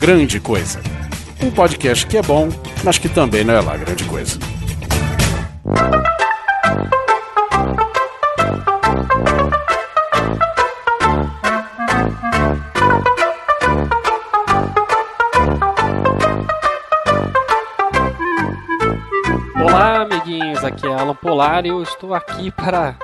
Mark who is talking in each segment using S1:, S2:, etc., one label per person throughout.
S1: Grande Coisa. Um podcast que é bom, mas que também não é lá grande coisa.
S2: Olá, amiguinhos, aqui é Alan Polar e eu estou aqui para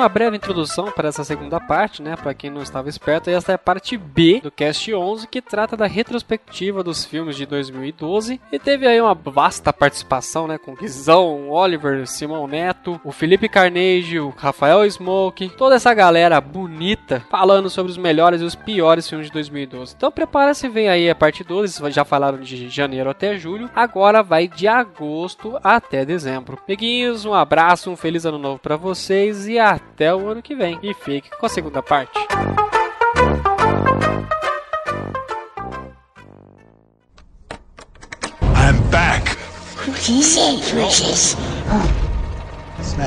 S2: uma breve introdução para essa segunda parte, né? Para quem não estava esperto, essa é a parte B do Cast 11, que trata da retrospectiva dos filmes de 2012 e teve aí uma vasta participação, né? Com Guizão, Oliver, Simão Neto, o Felipe Carnegie, o Rafael Smoke, toda essa galera bonita falando sobre os melhores e os piores filmes de 2012. Então prepara-se, vem aí a parte 12, já falaram de janeiro até julho, agora vai de agosto até dezembro. Amiguinhos, um abraço, um feliz ano novo para vocês e até o ano que vem. E fique com a segunda parte.
S3: I'm back.
S4: What you say, precious?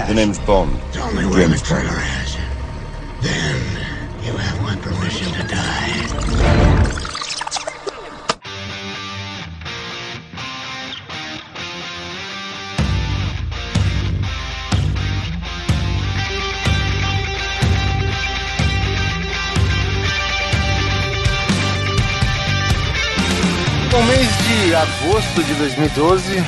S5: The name's Bond.
S3: Only way
S5: James
S3: Mr.
S5: Bond.
S3: Lorez. Then you have my permission to die.
S6: De agosto de 2012,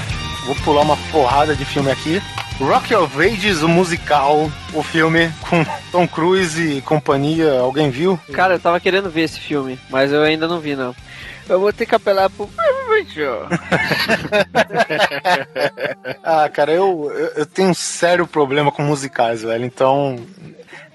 S6: vou pular uma porrada de filme aqui. Rock of Ages, o musical, o filme com Tom Cruise e companhia. Alguém viu?
S2: Cara, eu tava querendo ver esse filme, mas eu ainda não vi, não. Eu vou ter que apelar pro.
S6: Ah, cara, eu, eu, tenho um sério problema com musicais, velho. Então,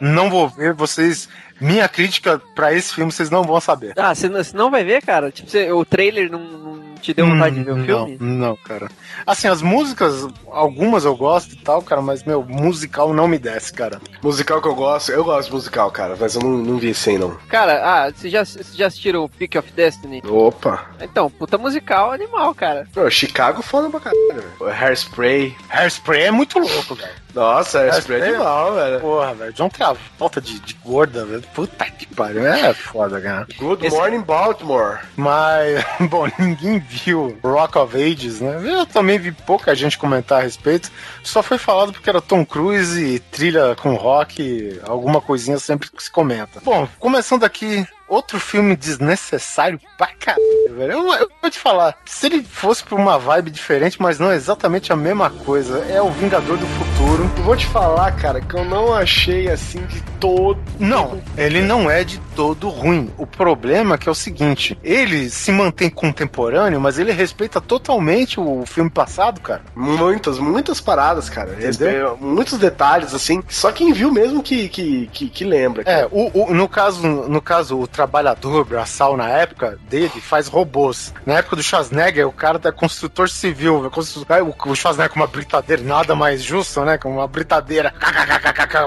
S6: não vou ver. Vocês. Minha crítica pra esse filme vocês não vão saber.
S2: Ah, você não, você não vai ver, cara? Tipo, você- o trailer não, não te deu vontade de ver o
S6: Hum,
S2: filme?
S6: Não, não, cara. Assim, as músicas, algumas eu gosto e tal, cara, mas, meu, musical não me desce, cara.
S7: Musical que eu gosto, eu gosto de musical, cara, mas eu não, não vi esse aí, não.
S2: Cara, ah, vocês já, vocês já assistiram o Peak of Destiny?
S7: Opa!
S2: Então, puta musical animal, cara.
S7: Pô, Chicago foda pra caralho, velho. Hairspray.
S6: Hairspray é muito louco, velho.
S7: Nossa, Hairspray é
S6: Hairspray?
S7: animal, velho.
S6: Porra, velho. John Travolta de, de gorda, velho. Puta que pariu. É foda, cara.
S7: Good
S2: Esse-
S7: Morning Baltimore.
S6: Mas, bom, ninguém viu Rock of Ages, né? Eu também vi pouca gente comentar a respeito. Só foi falado porque era Tom Cruise e trilha com rock, alguma coisinha sempre que se comenta. Bom, começando aqui, outro filme desnecessário pra caralho, velho. Eu, eu vou te falar, se ele fosse por uma vibe diferente, mas não é exatamente a mesma coisa, é o Vingador do Futuro.
S7: Eu vou te falar, cara, que eu não achei assim de todo.
S6: Não, ele não é de todo ruim. O problema é que é o seguinte: ele se mantém contemporâneo, mas ele respeita totalmente o filme passado, cara.
S7: Muitas, muitas paradas, cara.
S6: Entendeu?
S7: Muitos detalhes, assim. Só quem viu mesmo que, que, que, que lembra.
S6: É,
S7: cara.
S6: o, o- no, caso, no caso, o trabalhador braçal na época dele faz robôs. Na época do Schwarzenegger, o cara é construtor civil. é é, O o Schwarzenegger com uma britadeira, nada mais justo, né? Com uma britadeira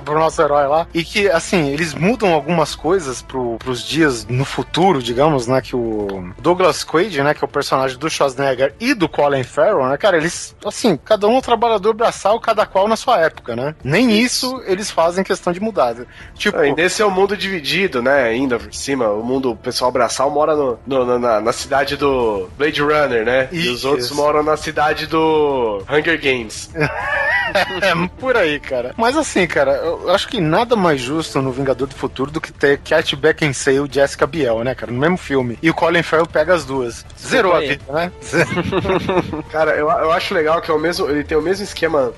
S6: pro nosso herói lá. E que, assim, eles mudam algumas coisas pro, pros dias no futuro, digamos, né? Que o Douglas Quaid, né? Que é o personagem do Schwarzenegger e do Colin Farrell, né? Cara, eles, assim, cada um é um trabalhador braçal, cada qual na sua época, né? Nem isso eles fazem questão de mudar. Tipo,
S7: Ainda esse é o mundo dividido, né? Ainda por cima, o mundo, o pessoal braçal mora no, no- na, na cidade do Blade Runner, né? E os
S6: Isso.
S7: outros moram na cidade do Hunger Games.
S6: É, por aí, cara. Mas assim, cara, eu acho que nada mais justo no Vingador do Futuro do que ter Cat Beckinsale e Jessica Biel, né, cara? No mesmo filme. E o Colin Farrell pega as duas. Zerou a vida, né?
S7: Cara, eu, eu acho legal que é o mesmo, ele tem o mesmo esquema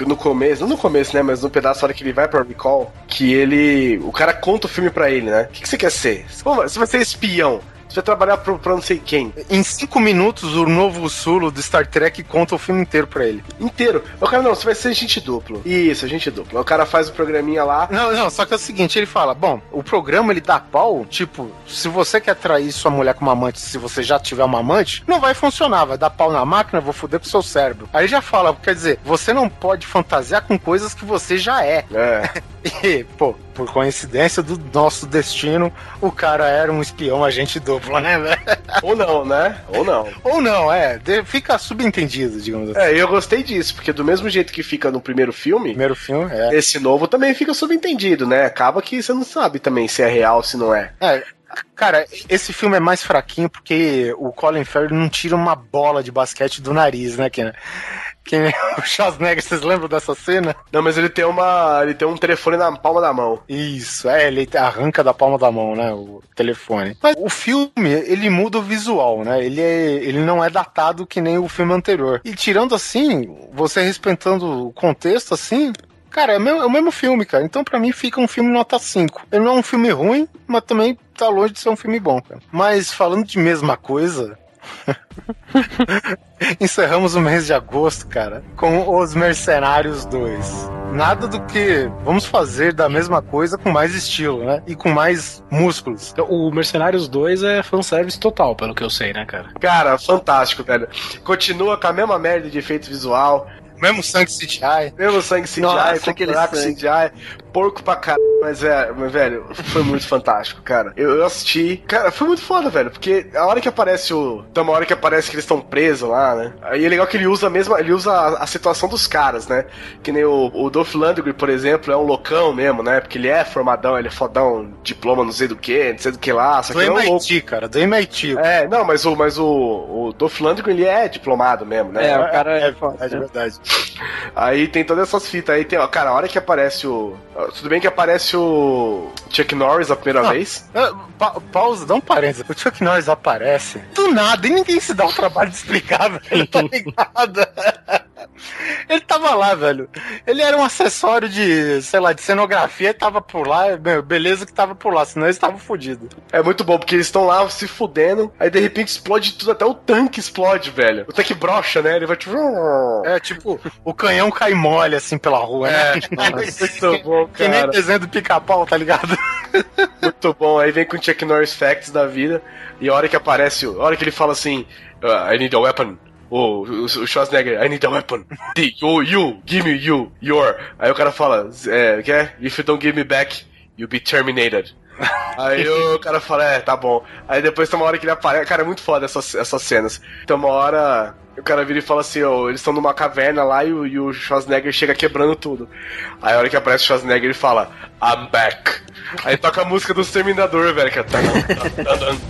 S7: no começo, não no começo, né? Mas no pedaço, hora que ele vai pra Recall, que ele. O cara conta o filme pra ele, né? O que, que você quer ser? Você vai ser espião. Você vai trabalhar pro, pra não sei quem.
S6: Em cinco minutos, o novo Sulo do Star Trek conta o filme inteiro pra ele.
S7: Inteiro. O cara, não, você vai ser gente duplo. Isso, gente duplo. O cara faz o programinha lá.
S6: Não, não, só que é o seguinte, ele fala, bom, o programa ele dá pau, tipo, se você quer trair sua mulher com uma amante, se você já tiver uma amante, não vai funcionar, vai dar pau na máquina, vou foder com o seu cérebro. Aí já fala, quer dizer, você não pode fantasiar com coisas que você já é.
S7: É.
S6: E, pô, por coincidência do nosso destino, o cara era um espião agente duplo, né, velho?
S7: Ou não, né? Ou não.
S6: Ou não, é, fica subentendido, digamos assim.
S7: É, eu gostei disso, porque do mesmo jeito que fica no primeiro filme,
S6: Primeiro filme, é.
S7: esse novo também fica subentendido, né? Acaba que você não sabe também se é real, se não é.
S6: É, Cara, esse filme é mais fraquinho porque o Colin Farrell não tira uma bola de basquete do nariz, né, Ken? Quem o Schwarzenegger, vocês lembram dessa cena?
S7: Não, mas ele tem uma. ele tem um telefone na palma da mão.
S6: Isso, é, ele arranca da palma da mão, né, o telefone. Mas o filme, ele muda o visual, né? Ele, é, ele não é datado que nem o filme anterior. E tirando assim, você respeitando o contexto assim, Cara, é, meu, é o mesmo filme, cara. Então, pra mim, fica um filme nota 5. Ele não é um filme ruim, mas também tá longe de ser um filme bom, cara. Mas falando de mesma coisa. Encerramos o mês de agosto, cara, com Os Mercenários 2. Nada do que vamos fazer da mesma coisa com mais estilo, né? E com mais músculos.
S8: O Mercenários 2 é fanservice total, pelo que eu sei, né, cara?
S7: Cara, fantástico, velho. Continua com a mesma merda de efeito visual.
S6: Mesmo sangue CGI.
S7: Mesmo sangue CGI,
S2: Nossa, aquele
S7: buraco
S2: sangue.
S7: CGI, porco pra caralho. Mas, é, mas, velho, foi muito fantástico, cara. Eu, eu assisti. Cara, foi muito foda, velho. Porque a hora que aparece o. Tem uma hora que aparece que eles estão presos lá, né? Aí é legal que ele usa a mesma. Ele usa a, a situação dos caras, né? Que nem o, o Dolph Lundgren, por exemplo, é um loucão mesmo, né? Porque ele é formadão, ele é fodão, diploma não sei do que, não sei do que lá. Só
S6: Do
S7: que ele é um louco.
S6: MIT, cara, do MIT.
S7: É, não, mas o, mas o, o Dolph Lundgren, ele é diplomado mesmo, né?
S2: É, o cara é,
S6: É verdade, é verdade.
S7: Aí tem todas essas fitas. Aí tem, ó, cara, a hora que aparece o. Tudo bem que aparece o Chuck Norris a primeira
S6: Ah.
S7: vez.
S6: Ah, pa- pausa, dá um parênteses. O Chuck Norris aparece do nada e ninguém se dá o trabalho de explicar, velho. Tá ligado? Ele tava lá, velho. Ele era um acessório de, sei lá, de cenografia tava por lá. Meu, beleza que tava por lá, senão eles estavam fodidos.
S7: É muito bom, porque eles estão lá se fudendo, aí de repente explode tudo, até o tanque explode, velho. O tanque brocha, né? Ele vai tipo.
S6: É tipo, o canhão cai mole assim pela rua, né?
S7: muito bom,
S6: Que nem
S7: cara.
S6: desenho do pica-pau, tá ligado?
S7: Muito bom. Aí vem com o Chuck Norris Facts da vida, e a hora que aparece, o- a hora que ele fala assim: "Ah, I need a weapon. O, o, o Schwarzenegger, I need a weapon. The, you, you, give me you, your. Aí o cara fala, é, que é? If you don't give me back, you'll be terminated. Aí o cara fala, é, tá bom. Aí depois tem uma hora que ele aparece. Cara, é muito foda essas, essas cenas. Tem uma hora. O cara vira e fala assim, ó, eles estão numa caverna lá e o, e o Schwarzenegger chega quebrando tudo. Aí a hora que aparece o Schwarzenegger ele fala, I'm back. Aí toca a música do Exterminador, velho. Que é...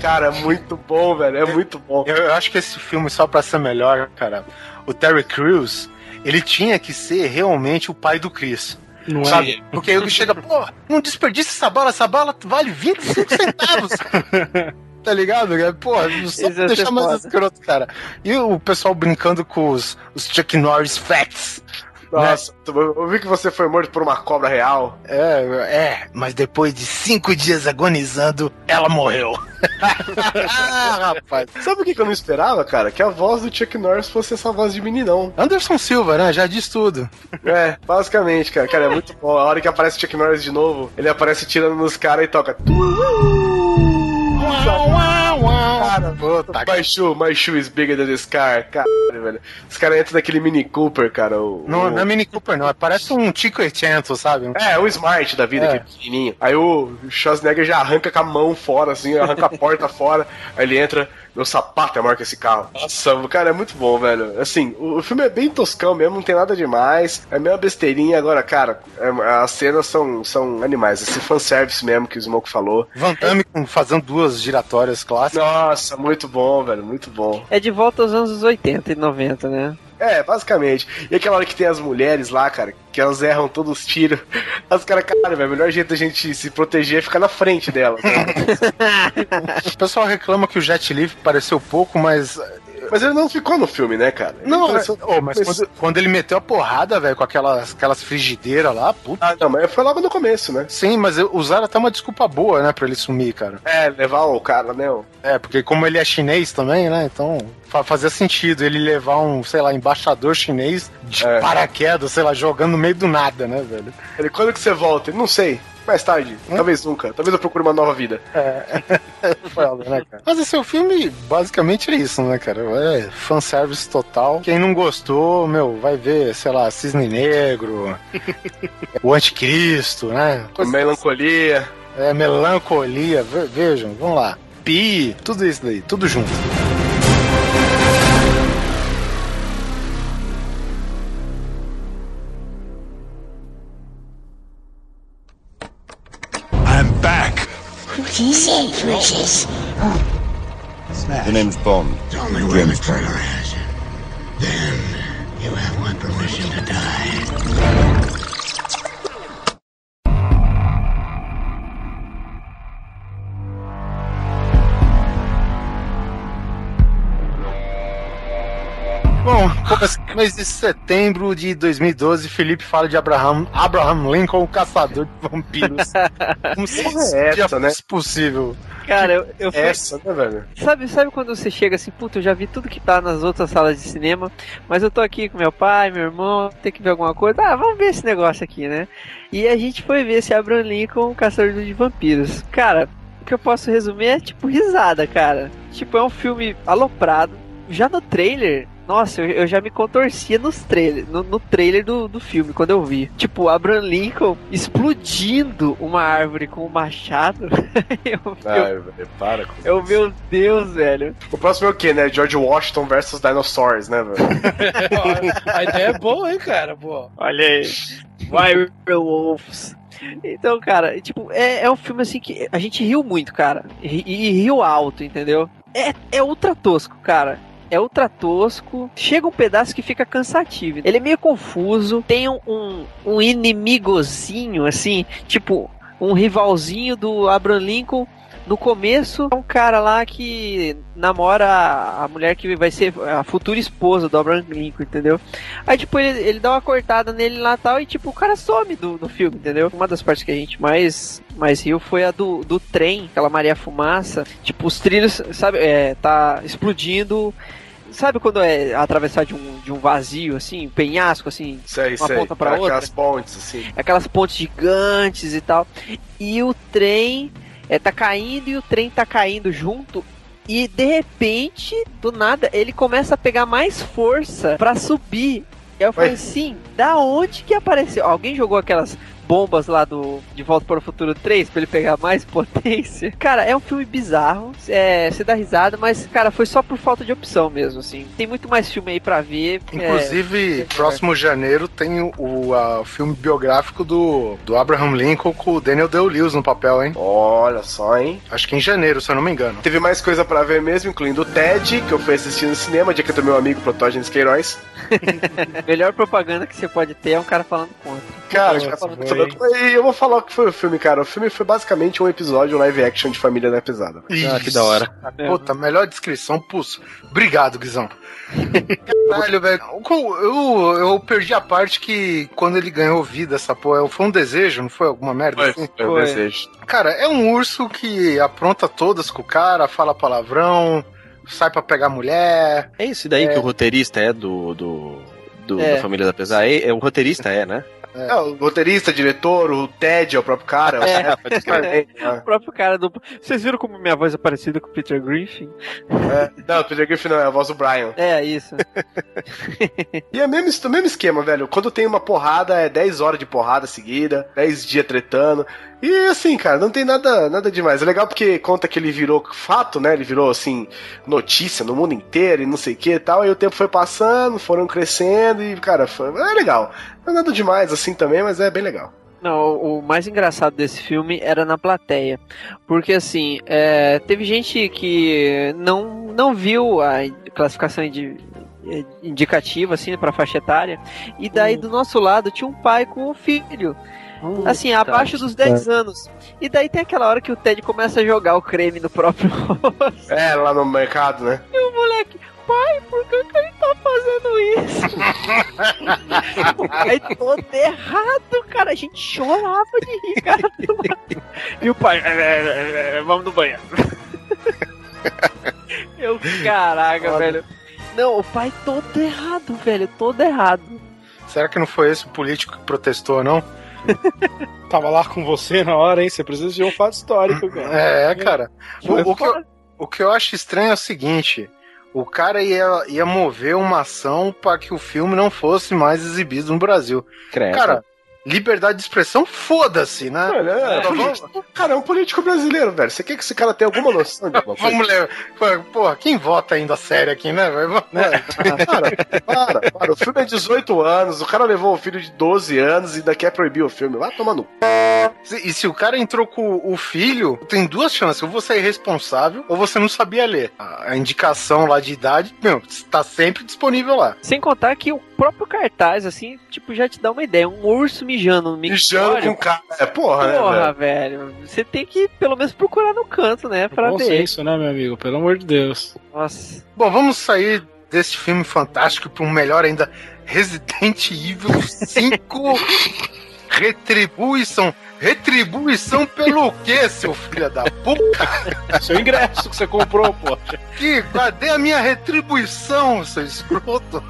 S7: Cara, é muito bom, velho. É muito bom.
S6: Eu, eu acho que esse filme, só pra ser melhor, cara, o Terry Crews, ele tinha que ser realmente o pai do Chris.
S8: Não
S6: Sabe? Porque ele chega, pô, não desperdice essa bala, essa bala vale 25 centavos. tá ligado? Pô, só
S2: Isso
S6: deixar mais
S2: foda.
S6: escroto, cara. E o pessoal brincando com os, os Chuck Norris facts.
S7: Nossa, eu vi que você foi morto por uma cobra real.
S6: É, é, mas depois de cinco dias agonizando, ela morreu. ah, rapaz.
S7: Sabe o que que eu não esperava, cara? Que a voz do Chuck Norris fosse essa voz de meninão.
S6: Anderson Silva, né? Já diz tudo.
S7: É, basicamente, cara. Cara, é muito bom. A hora que aparece o Chuck Norris de novo, ele aparece tirando nos caras e toca. Wow, wow.
S6: Cara, puta,
S7: My shoe, my shoe is bigger than this car. Caralho, velho. Os caras entram naquele Mini Cooper, cara. O,
S6: Não,
S7: o-
S6: não é Mini Cooper, não. Parece um Tico 800, sabe?
S7: É, o Smart da vida,
S6: É.
S7: que é pequenininho. Aí o Schwarzenegger já arranca com a mão fora, assim, arranca a porta fora. Aí ele entra, meu sapato é maior que esse carro. Nossa, cara, é muito bom, velho. Assim, o, o filme é bem toscão mesmo, não tem nada demais. É meio uma besteirinha. Agora, cara, é- as cenas são, são animais. Esse fanservice mesmo que o Smoke falou.
S6: Van Damme fazendo duas giratórias clássicas.
S7: Nossa, muito bom, velho, muito bom.
S2: É de volta aos anos 80 e 90, né?
S7: É, basicamente. E aquela hora que tem as mulheres lá, cara, que elas erram todos os tiros. As caras, cara, velho, o melhor jeito da gente se proteger é ficar na frente delas.
S6: O pessoal reclama que o Jet Li pareceu pouco, mas.
S7: Mas ele não ficou no filme, né, cara? Ele
S6: Não, é- oh, mas
S7: mas-
S6: quando, quando ele meteu a porrada, velho, com aquelas, aquelas frigideiras lá, puta.
S7: Ah, não, mas foi logo no começo, né?
S6: Sim, mas usaram até uma desculpa boa, né, pra ele sumir, cara.
S7: É, levar o cara, né? o-
S6: É, porque como ele é chinês também, né, então fa- fazia sentido ele levar um, sei lá, embaixador chinês de
S7: É.
S6: paraquedas, sei lá, jogando no meio do nada, né, velho.
S7: Ele, quando que você volta? Ele, não sei. Mais tarde. Talvez nunca. Talvez eu procure uma nova vida.
S6: Foda, né, cara? Mas esse é o filme, basicamente é isso, né, cara? É fanservice total. Quem não gostou, meu, vai ver, sei lá, Cisne Negro, o Anticristo, né? Coisa-
S7: Melancolia.
S6: É, melancolia, ve- vejam, vamos lá. Pi, tudo isso daí, tudo junto.
S3: I'm back.
S4: He said, Precious.
S5: The name's Bond.
S3: It's only where the trailer is. Then you have my permission to die.
S6: Bom, mês de setembro de 2012, Felipe fala de Abraham, Abraham Lincoln, o caçador de vampiros. Como se
S7: é né?
S6: possível.
S9: Cara, eu, eu fui-
S7: Essa, né, velho?
S9: Sabe, sabe quando você chega assim, puta, eu já vi tudo que tá nas outras salas de cinema, mas eu tô aqui com meu pai, meu irmão, tem que ver alguma coisa. Ah, vamos ver esse negócio aqui, né? E a gente foi ver esse Abraham Lincoln, o caçador de vampiros. Cara, o que eu posso resumir é tipo risada, cara. Tipo, é um filme aloprado. Já no trailer, nossa, eu, eu já me contorcia nos trailer, no, no trailer do, do filme, quando eu vi. Tipo, o Abraham Lincoln explodindo uma árvore com um machado. eu, eu,
S7: Ai, velho, para com
S9: eu,
S7: isso.
S9: meu Deus, velho.
S7: O próximo é o quê, né? George Washington versus Dinosaurs, né, velho?
S8: A ideia é boa, hein, cara? Pô.
S9: Olha aí. Werewolves. Então, cara, tipo, é, é um filme assim que a gente riu muito, cara. E, e riu alto, entendeu? É, é ultra tosco, cara. É ultra tosco. Chega um pedaço que fica cansativo. Ele é meio confuso. Tem um, um, um inimigozinho, assim, tipo, um rivalzinho do Abraham Lincoln. No começo, é um cara lá que namora a mulher que vai ser a futura esposa do Abraham Lincoln, entendeu? Aí, tipo, ele, ele dá uma cortada nele lá e tal, e, tipo, o cara some do, do filme, entendeu? Uma das partes que a gente mais, mais riu foi a do, do trem, aquela Maria Fumaça. Tipo, os trilhos, sabe, é, tá explodindo. Sabe quando é atravessar de um, de um vazio, assim, um penhasco, assim,
S7: Sei,
S9: uma
S7: sei.
S9: ponta pra outra?
S7: Aquelas pontes, assim.
S9: aquelas pontes gigantes e tal. E o trem é, tá caindo e o trem tá caindo junto. E de repente, do nada, ele começa a pegar mais força pra subir. E eu falei
S7: Ué.
S9: assim, da onde que apareceu? Alguém jogou aquelas bombas lá do De Volta para o Futuro 3 pra ele pegar mais potência? Cara, é um filme bizarro. É, você dá risada, mas, cara, foi só por falta de opção mesmo, assim. Tem muito mais filme aí pra ver. é,
S6: Inclusive, próximo janeiro tem o, o filme biográfico do, do Abraham Lincoln com o Daniel Day-Lewis no papel, hein?
S7: Olha só, hein?
S6: Acho que em janeiro, se eu não me engano.
S7: Teve mais coisa pra ver mesmo, incluindo o TED, que eu fui assistir no cinema, dia que do meu amigo Protógenes Queiroz.
S9: melhor propaganda que você pode ter é um cara falando contra.
S7: Cara,
S8: foi.
S7: E eu vou falar o que foi o filme, cara. O filme foi basicamente um episódio um live action de Família da Pesada.
S1: Ah, que da hora.
S6: Puta, melhor descrição, pulso. Obrigado, Guizão. Caralho, velho. Eu, eu, perdi a parte que quando ele ganhou vida, essa porra, foi um desejo, não foi alguma merda assim?
S7: Foi um
S9: Foi.
S7: desejo.
S6: Cara, é um urso que apronta todas com o cara, fala palavrão, sai pra pegar mulher.
S10: É isso daí que o roteirista é do. do, do-
S9: É.
S10: Da família da Pesada? É, é, o roteirista é, né?
S7: É, o roteirista, diretor, o Ted é o próprio cara.
S9: É.
S10: pode crer.
S9: O próprio cara do. Vocês viram como minha voz é parecida com o Peter Griffin?
S7: É. Não, o Peter Griffin não, é a voz do Brian.
S9: É, isso.
S7: E é o mesmo, o mesmo esquema, velho. Quando tem uma porrada, é 10 horas de porrada seguida, 10 dias tretando. E assim, cara, não tem nada, nada demais. É legal porque conta que ele virou fato, né? Ele virou, assim, notícia no mundo inteiro e não sei o que e tal. E o tempo foi passando, foram crescendo e, cara, foi, é legal. Não é nada demais assim também, mas é bem legal.
S9: Não, o mais engraçado desse filme era na plateia. Porque assim, é, teve gente que não, não viu a classificação indi- indicativa, assim, pra faixa etária. E daí do nosso lado tinha um pai com um filho. Assim, abaixo dos 10 anos. E daí tem aquela hora que o Ted começa a jogar o creme no próprio rosto.
S7: É, lá no mercado, né?
S9: E o moleque, pai, por que, que ele tá fazendo isso? o pai todo errado, cara. A gente chorava de rir, cara. E o pai, "É, é, é, vamos no banheiro. Eu, caraca,
S6: Foda.
S9: velho. Não, o pai todo errado, velho. Todo errado.
S6: Será que não foi esse o político que protestou, não?
S8: Tava lá com você na hora, hein? Você precisa de um fato histórico, cara.
S6: É, cara. O, o que eu, o que eu acho estranho é o seguinte: o cara ia, ia mover uma ação para que o filme não fosse mais exibido no Brasil.
S10: Credo.
S6: Cara, liberdade de expressão, foda-se, né?
S7: Mano, é, político- cara, é um político brasileiro, velho. Você quer que esse cara tenha alguma noção de alguma coisa?
S6: Vamos ler. Porra, quem vota ainda sério aqui, né?
S7: É, para, para, para. O filme é 18 anos, o cara levou o filho de 12 anos e ainda quer proibir o filme. Vai tomar no. c****.
S6: E se o cara entrou com o filho, tem duas chances. Ou você é irresponsável, ou você não sabia ler. A indicação lá de idade, meu, tá sempre disponível lá.
S9: Sem contar que o próprio cartaz, assim, tipo, já te dá uma ideia. Um urso mijando no
S7: Mijando
S9: mictório.
S7: com cara. É porra, né,
S9: Porra,
S7: velho?
S9: velho. Você tem que pelo menos procurar no canto, né? Pra
S8: Bom
S9: ver.
S8: senso, né, meu amigo? Pelo amor de Deus.
S9: Nossa.
S6: Bom, vamos sair desse filme fantástico para um melhor ainda. Resident Evil 5 Retribuição. Retribuição pelo quê, seu filho da puta?
S8: Seu ingresso que você comprou, pô.
S6: Que, cadê a minha retribuição, seu escroto?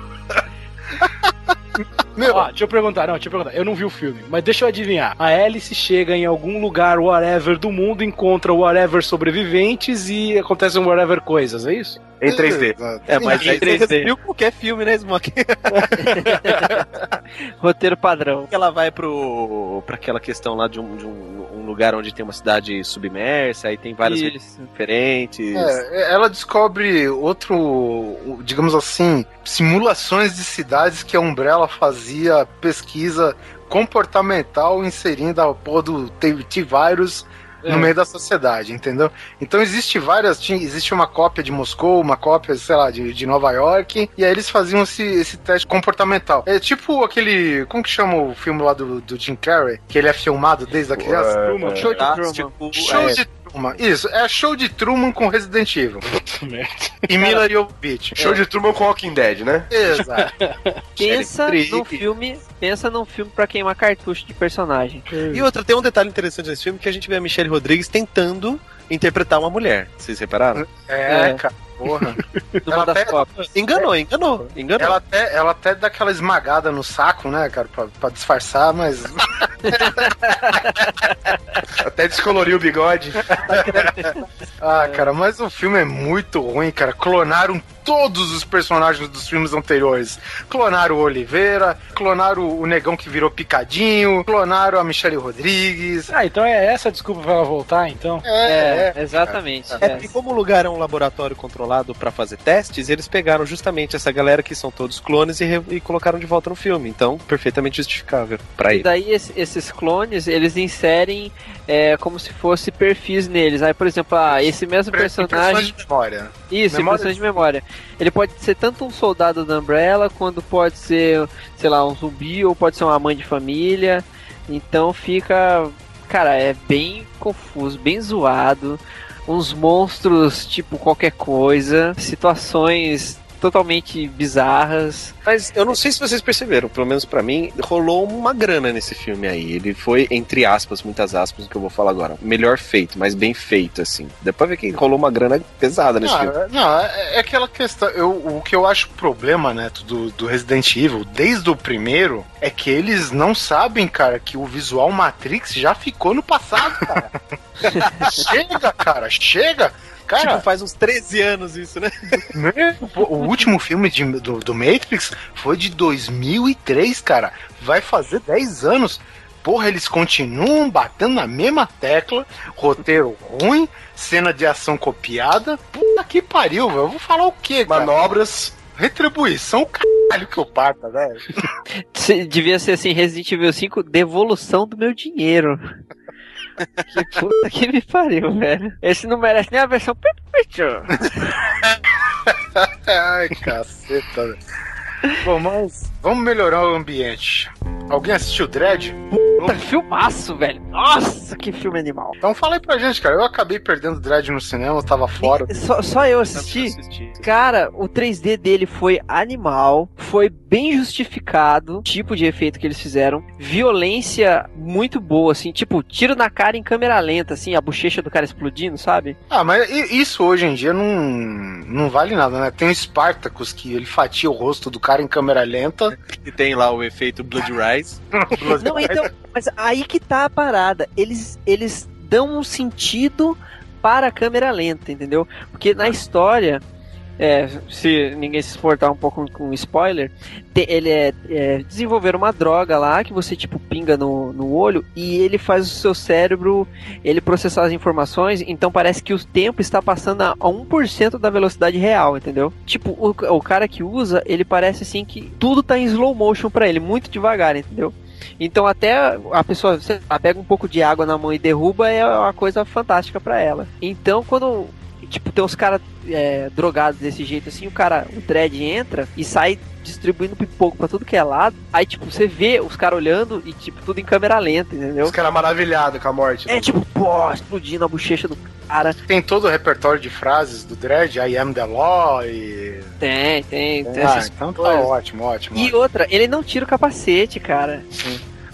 S6: Meu,
S8: Ó, deixa eu perguntar, não, deixa eu perguntar. Eu não vi o filme, mas deixa eu adivinhar. A Alice chega em algum lugar, whatever, do mundo, encontra whatever sobreviventes e acontecem whatever coisas, é isso?
S7: Em 3D.
S10: É, mas você
S9: 3D.
S10: resumiu qualquer filme, né, Smoke?
S9: Roteiro padrão.
S10: Ela vai pro pra aquela questão lá de um, de um, um lugar onde tem uma cidade submersa, aí tem várias
S9: Isso.
S10: diferentes.
S6: É, ela descobre outro, digamos assim, simulações de cidades que a Umbrella fazia pesquisa comportamental inserindo a porra do T-Virus
S8: É.
S6: no meio da sociedade, entendeu? Então existe várias, existe uma cópia de Moscou, uma cópia, sei lá, de, de Nova York, e aí eles faziam esse, esse teste comportamental. É tipo aquele, como que chama o filme lá do, do Jim Carrey, que ele é filmado desde a criança?
S8: Truman.
S9: Show de
S10: Tá?
S9: Truman.
S10: Tipo,
S6: Show
S10: é,
S6: de Truman, isso, é show de Truman com Resident Evil.
S8: merda.
S6: E Mila Jovovich.
S7: Show de Truman com Walking Dead, né?
S6: Exato.
S9: Pensa num filme. Pensa num filme pra queimar cartucho de personagem.
S10: E outra, tem um detalhe interessante nesse filme que a gente vê a Michelle Rodrigues tentando interpretar uma mulher. Vocês repararam?
S6: É,
S9: É.
S6: cara, porra. Ela até-.
S10: Enganou, enganou, enganou.
S6: Ela até, ela até dá aquela esmagada no saco, né, cara, pra, pra disfarçar, mas.
S7: Até descoloriu o bigode.
S6: Ah, cara, mas o filme é muito ruim, cara. Clonaram todos os personagens dos filmes anteriores. Clonaram o Oliveira, clonaram o negão que virou picadinho, clonaram a Michelle Rodrigues.
S8: Ah, então é essa a desculpa pra ela voltar, então?
S6: É,
S9: É, exatamente.
S10: É
S9: é.
S10: porque como o lugar é um laboratório controlado pra fazer testes, eles pegaram justamente essa galera que são todos clones e, re- e colocaram de volta no filme. Então, perfeitamente justificável pra
S9: E
S10: ele.
S9: daí esse- esses clones, eles inserem é, como se fosse perfis neles. Aí, por exemplo, ah, esse mesmo personagem.
S6: de memória.
S9: Isso,
S6: Memória
S9: impressões de memória. Ele pode ser tanto um soldado da Umbrella, quanto pode ser, sei lá, um zumbi, ou pode ser uma mãe de família. Então fica. Cara, é bem confuso, bem zoado. Uns monstros tipo qualquer coisa. Situações totalmente bizarras.
S10: Mas eu não sei se vocês perceberam, pelo menos pra mim, rolou uma grana nesse filme aí. Ele foi, entre aspas, muitas aspas, o que eu vou falar agora, melhor feito, mas bem feito, assim. Depois ver que rolou uma grana pesada nesse filme.
S6: Não, é- não, é, é aquela questão. Eu, o que eu acho problema, Neto, do, do Resident Evil, desde o primeiro, é que eles não sabem, cara, que o visual Matrix já ficou no passado, cara. chega, cara, chega. Cara,
S10: Tipo, faz uns 13 anos isso, né?
S6: pô, o último filme de- do, do Matrix foi de 2003, cara. Vai fazer 10 anos. Porra, eles continuam batendo na mesma tecla, roteiro ruim, cena de ação copiada. Puta que pariu, velho. Eu vou falar o quê, cara?
S7: Manobras.
S6: Retribuição, caralho que eu parta, velho.
S9: Devia ser assim, Resident Evil 5, devolução do meu dinheiro. Que puta que me pariu, velho. Esse não merece nem a versão perfeita.
S6: Ai, caceta, velho. Bom, mas vamos melhorar o ambiente. Alguém assistiu Dread?
S9: Puta, filmaço, velho. Nossa, que filme animal.
S6: Então fala aí pra gente, cara. Eu acabei perdendo Dread no cinema, eu tava fora.
S9: Só, só eu assisti. Cara, o 3D dele foi animal, foi bem justificado, o tipo de efeito que eles fizeram, violência muito boa, assim, tipo, tiro na cara em câmera lenta, assim, a bochecha do cara explodindo, sabe?
S6: Ah, mas i- isso hoje em dia não, não vale nada, né? Tem o Spartacus que ele fatia o rosto do cara em câmera lenta.
S10: E tem lá o efeito Blood Rise.
S9: Não, então, mas aí que tá a parada. Eles, eles dão um sentido para a câmera lenta, entendeu? Porque na história, é, se ninguém se exportar um pouco com spoiler, te- ele é, é desenvolver uma droga lá que você tipo pinga no, no olho e ele faz o seu cérebro ele processar as informações, então parece que o tempo está passando a, a 1% da velocidade real, entendeu? Tipo, o, o cara que usa, ele parece assim que tudo tá em slow motion pra ele, muito devagar, entendeu? Então até a pessoa lá, pega um pouco de água na mão e derruba é uma coisa fantástica pra ela. Então quando tipo tem uns caras é, drogados desse jeito assim, o cara, o dread entra e sai distribuindo pipoco pra tudo que é lado. Aí tipo você vê os caras olhando e tipo tudo em câmera lenta, entendeu?
S7: Os caras maravilhados com a morte.
S9: É
S7: né?
S9: tipo, pô, explodindo a bochecha do cara.
S6: Tem todo o repertório de frases do Dredd, I am the law e.
S9: Tem, tem, tem
S6: Ah,
S9: essas
S6: então tá ótimo, ótimo.
S9: E
S6: ótimo.
S9: outra, ele não tira o capacete, cara.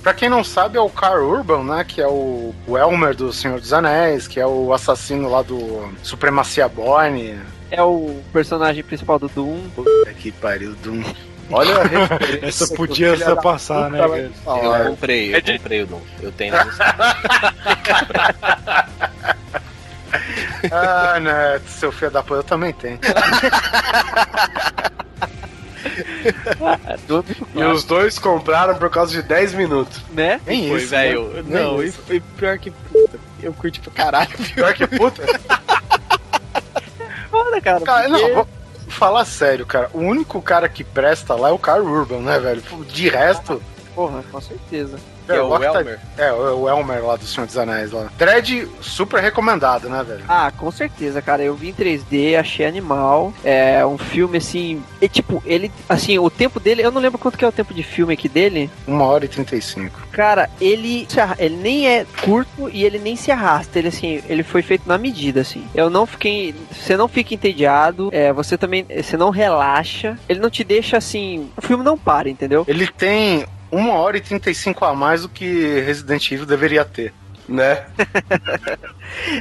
S6: Pra quem não sabe, é o Carl Urban, né? Que é o, o Elmer do Senhor dos Anéis, que é o assassino lá do Supremacia Borne.
S9: É o personagem principal do Doom.
S6: Puta que pariu, Doom. Olha a referência.
S8: Essa podia
S6: da
S8: passar, né, cara?
S10: Eu comprei, eu comprei o Doom. Eu tenho.
S6: Ah, Neto, seu filho da puta, eu também tenho.
S7: E os dois compraram por causa de 10 minutos.
S9: Né?
S6: Nem
S10: Foi,
S6: isso,
S10: velho.
S6: né?
S10: Não,
S6: Nem
S10: e foi pior que puta. Eu curti pra caralho?
S6: Pior que puta.
S9: Foda, cara.
S6: Cara,
S9: porque-
S6: não, vou falar sério, cara. O único cara que presta lá é o Carl Urban, né, velho? De resto.
S9: Porra, com certeza.
S10: Que é o
S6: Loki tá-
S10: Elmer.
S6: É, o o Elmer lá do Senhor dos Anéis lá. Dread, super recomendado, né, velho?
S9: Ah, com certeza, cara. Eu vi em 3D, achei animal. É um filme assim. E, tipo, ele. Assim, o tempo dele. Eu não lembro quanto que é o tempo de filme aqui dele.
S6: Uma hora e 35.
S9: Cara, ele. Ele nem é curto e ele nem se arrasta. Ele, assim, ele foi feito na medida, assim. Eu não fiquei. Você não fica entediado. É, você também. Você não relaxa. Ele não te deixa assim. O filme não para, entendeu?
S6: Ele tem uma hora e 35 a mais do que Resident Evil deveria ter.
S7: Né?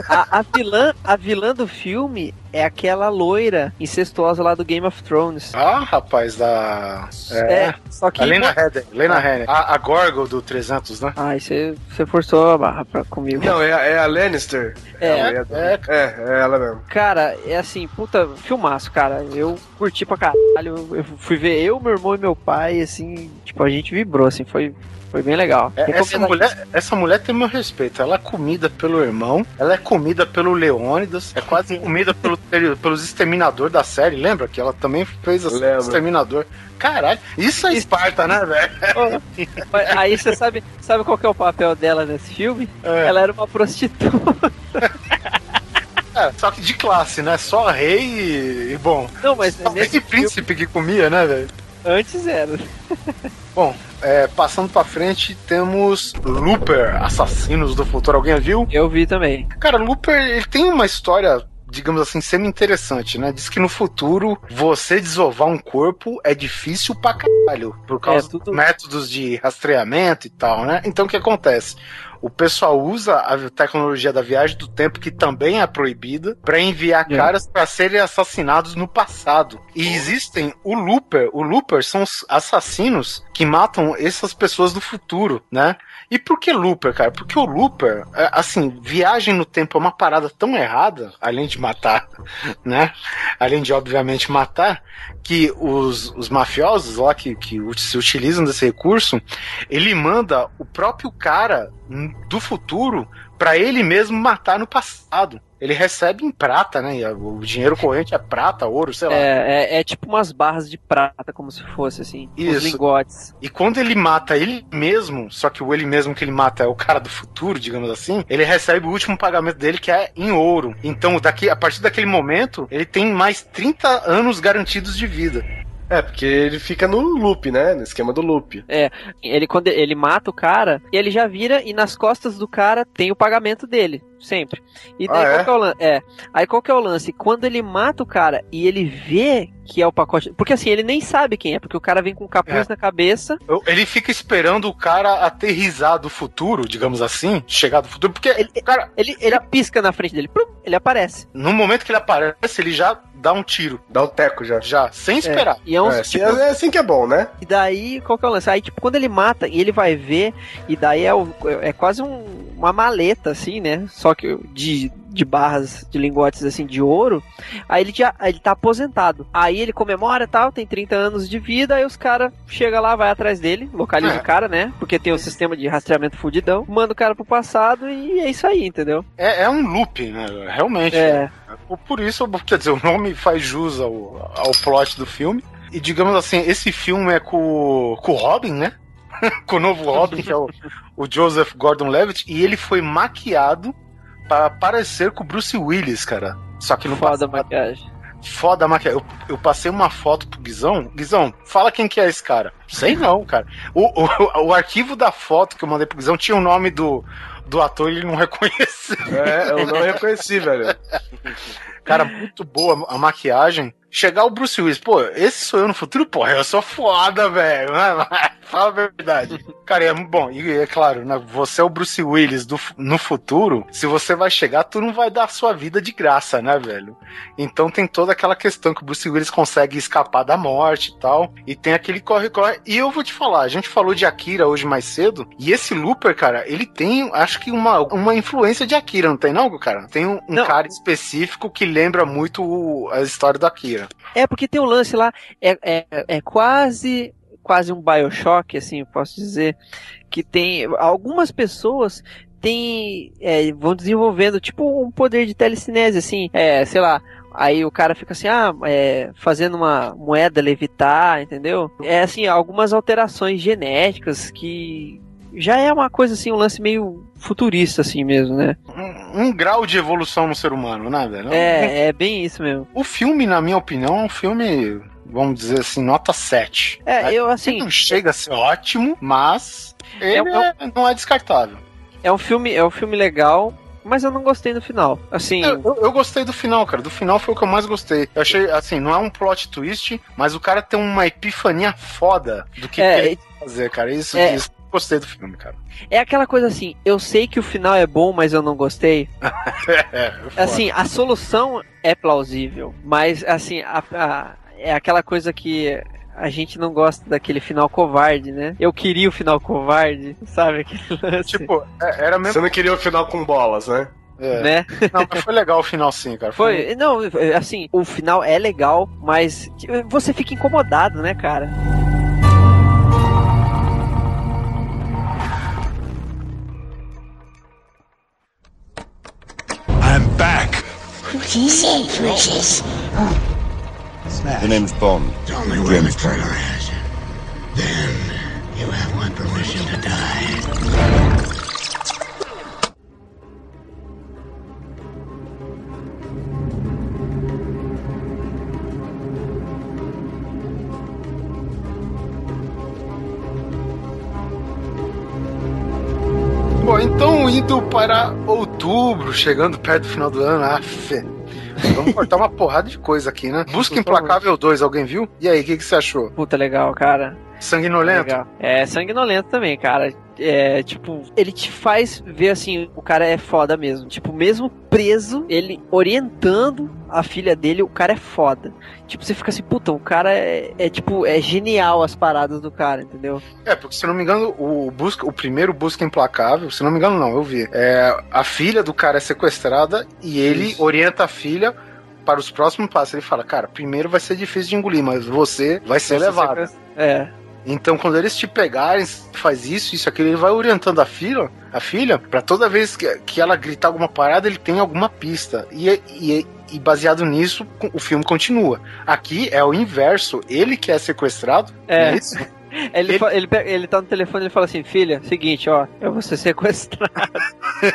S9: A, a vilã, a vilã do filme é aquela loira incestuosa lá do Game of Thrones.
S6: Ah, rapaz, da. É.
S9: É, só que.
S6: A Lena Headey. Lena Headey. A, a Gorgo do 300, né?
S9: Ai, você você forçou a barra pra, comigo.
S7: Não, é, a- é a Lannister.
S9: É,
S7: é,
S6: É,
S7: é, é ela mesmo.
S9: Cara, é assim, puta, filmaço, cara. Eu curti pra caralho. Eu fui ver eu, meu irmão e meu pai, assim, tipo, a gente vibrou, assim, foi, foi bem legal.
S6: É, essa, mulher, essa mulher tem meu respeito. Ela é comida pelo irmão, ela é comida pelo Leônidas, é quase comida pelo, pelos exterminadores da série. Lembra que ela também fez assim,
S7: Lembro.
S6: exterminador? Caralho, isso é Esparta, né, velho?
S9: Aí você sabe, sabe qual que é o papel dela nesse filme?
S6: É.
S9: Ela era uma prostituta.
S6: É, só que de classe, né? Só rei e, e bom.
S9: Não, mas
S6: Só
S9: nesse
S6: rei e príncipe que comia, né, velho?
S9: Antes era.
S6: Bom, é, passando pra frente, temos Looper, Assassinos do Futuro. Alguém viu?
S9: Eu vi também.
S6: Cara, Looper, ele tem uma história, digamos assim, semi-interessante, né? Diz que no futuro, você desovar um corpo é difícil pra caralho, por causa
S9: É, tudo-
S6: dos métodos de rastreamento e tal, né? Então o que acontece? O pessoal usa a tecnologia da viagem do tempo, que também é proibida, pra enviar
S9: É.
S6: caras pra serem assassinados no passado. E existem o Looper. O Looper são os assassinos que matam essas pessoas do futuro, né? E por que Looper, cara? Porque o Looper, é, assim, viagem no tempo é uma parada tão errada, além de matar, né? Além de, obviamente, matar, que os, os mafiosos lá que, que se utilizam desse recurso, ele manda o próprio cara do futuro pra ele mesmo matar no passado. Ele recebe em prata, né? O dinheiro corrente é prata, ouro, sei lá.
S9: É, é, é tipo umas barras de prata, como se fosse, assim.
S6: Isso.
S9: Os lingotes.
S6: E quando ele mata ele mesmo, só que o ele mesmo que ele mata é o cara do futuro, digamos assim, ele recebe o último pagamento dele que é em ouro. Então, daqui, a partir daquele momento, ele tem mais 30 anos garantidos de vida.
S7: É, porque ele fica no loop, né? No esquema do loop.
S9: Ele, quando ele mata o cara, ele já vira e nas costas do cara tem o pagamento dele. Sempre. E daí
S6: Ah,
S9: qual
S6: é?
S9: que é o lance? É. Aí qual que é o lance? Quando ele mata o cara e ele vê que é o pacote. Porque assim, ele nem sabe quem é, porque o cara vem com um capuz
S6: É.
S9: na cabeça.
S6: Eu- Ele fica esperando o cara aterrizar do futuro, digamos assim, chegar do futuro, porque
S9: Ele-
S6: o cara,
S9: Ele, ele pisca na frente dele. Plum, ele aparece.
S6: no momento que ele aparece, ele já dá um tiro,
S7: Dá o teco já.
S6: já, sem esperar.
S9: E é uns,
S7: É, assim,
S9: tipo,
S7: é assim que é bom, né?
S9: E daí, qual que é o lance? Aí, tipo, quando ele mata e ele vai ver, e daí é, o- é quase um- uma maleta, assim, né? Só que de, de barras, de lingotes, assim, de ouro. Aí ele já ele tá aposentado. Aí ele comemora e tal, tem 30 anos de vida, aí os caras chegam lá, vai atrás dele, localiza
S6: É.
S9: o cara, né? Porque tem o sistema de rastreamento fudidão, manda o cara pro passado e é isso aí, entendeu?
S6: É, é um loop, né? Realmente.
S9: É.
S6: Por- Por isso, quer dizer, o nome faz jus ao, ao plot do filme. E digamos assim, esse filme é com, com o Robin, né? com o novo Robin, que é o, o Joseph Gordon-Levitt, e ele foi maquiado para parecer com o Bruce Willis, cara. Só que no
S9: Foda a maquiagem.
S6: Foda a maquiagem. Eu, eu passei uma foto pro Guizão. Guizão, fala quem que é esse cara. Sei não, cara. O, o, o arquivo da foto que eu mandei pro Guizão tinha o nome do, do ator e ele não reconheceu.
S7: É, eu não reconheci, velho.
S6: Cara, muito boa a maquiagem. Chegar o Bruce Willis, pô, esse sou eu no futuro? Porra, eu sou foda, velho. Fala a verdade. Cara, é bom, e é claro, né, você é o Bruce Willis do, no futuro. Se você vai chegar, tu não vai dar a sua vida de graça, né, velho? Então tem toda aquela questão que o Bruce Willis consegue escapar da morte e tal. E tem aquele corre-corre. E eu vou te falar, a gente falou de Akira hoje mais cedo. E esse Looper, cara, ele tem, acho que uma, uma influência de Akira, não tem não, cara? Tem um, um cara específico que lembra muito o- a história do Akira.
S9: É, porque tem um lance lá, é, é, é quase quase um Bioshock, assim, posso dizer, que tem algumas pessoas têm, é, vão desenvolvendo tipo um poder de telecinese, assim, é, sei lá, aí o cara fica assim, ah, é, fazendo uma moeda levitar, entendeu? É assim, algumas alterações genéticas que já é uma coisa assim, um lance meio futurista assim mesmo, né?
S6: Um, um grau de evolução no ser humano, né, velho?
S9: É, é bem isso mesmo.
S6: O filme, na minha opinião, é um filme, vamos dizer assim, nota 7.
S9: É, eu assim.
S6: Não chega a ser ótimo, mas ele
S9: É
S6: é- não é descartável.
S9: É um filme, é um filme legal, mas eu não gostei do final. Assim,
S6: Eu, eu- eu gostei do final, cara. Do final foi o que eu mais gostei. Eu achei, assim, não é um plot twist, mas o cara tem uma epifania foda do que
S9: É,
S6: ele tem que fazer, cara. Isso,
S9: é.
S6: isso gostei do filme, cara.
S9: é aquela coisa assim, eu sei que o final é bom, mas eu não gostei.
S6: É, foda.
S9: Assim, a solução é plausível, mas assim, a- a- é aquela coisa que a gente não gosta daquele final covarde, né? Eu queria o final covarde, sabe? Aquele lance,
S6: Tipo, é, era mesmo.
S7: Você não queria o final com bolas, né?
S6: é.
S9: né?
S6: Não, mas foi legal o final, sim, cara.
S9: Foi, não, assim, o final é legal, mas você fica incomodado, né, cara?
S4: What is it, Precious?
S5: The name's Bond.
S3: Tell me where the trailer is. Then you have my permission to die.
S6: Indo para outubro, chegando perto do final do ano, af. Vamos cortar uma porrada de coisa aqui, né? Busca. Implacável 2, alguém viu? E aí, o que, que você achou?
S9: Puta, legal, cara.
S6: Sanguinolento?
S9: Legal. É sanguinolento também, cara. É, tipo, ele te faz ver assim, o cara é foda mesmo. Tipo, mesmo preso, ele orientando a filha dele, o cara é foda. Tipo, você fica assim, puta, o cara é, é, tipo, é genial as paradas do cara, entendeu?
S6: É, porque se não me engano, o, busca, o primeiro Busca Implacável, se não me engano, não, eu vi. É, a filha do cara é sequestrada e ele
S9: Isso.
S6: orienta a filha para os próximos passos. Ele fala, cara, primeiro vai ser difícil de engolir, mas você vai ser levado.
S9: É.
S6: Então, quando eles te pegarem, faz isso, isso, aquilo, ele vai orientando a filha, a filha, para toda vez que, que ela gritar alguma parada, ele tem alguma pista. E, e, e baseado nisso, o filme continua. Aqui é o inverso, ele que é sequestrado,
S9: É.
S6: não isso?
S9: Ele,
S6: Ele-
S9: ele, ele tá no telefone e ele fala assim: Filha, seguinte, ó, eu vou ser sequestrado.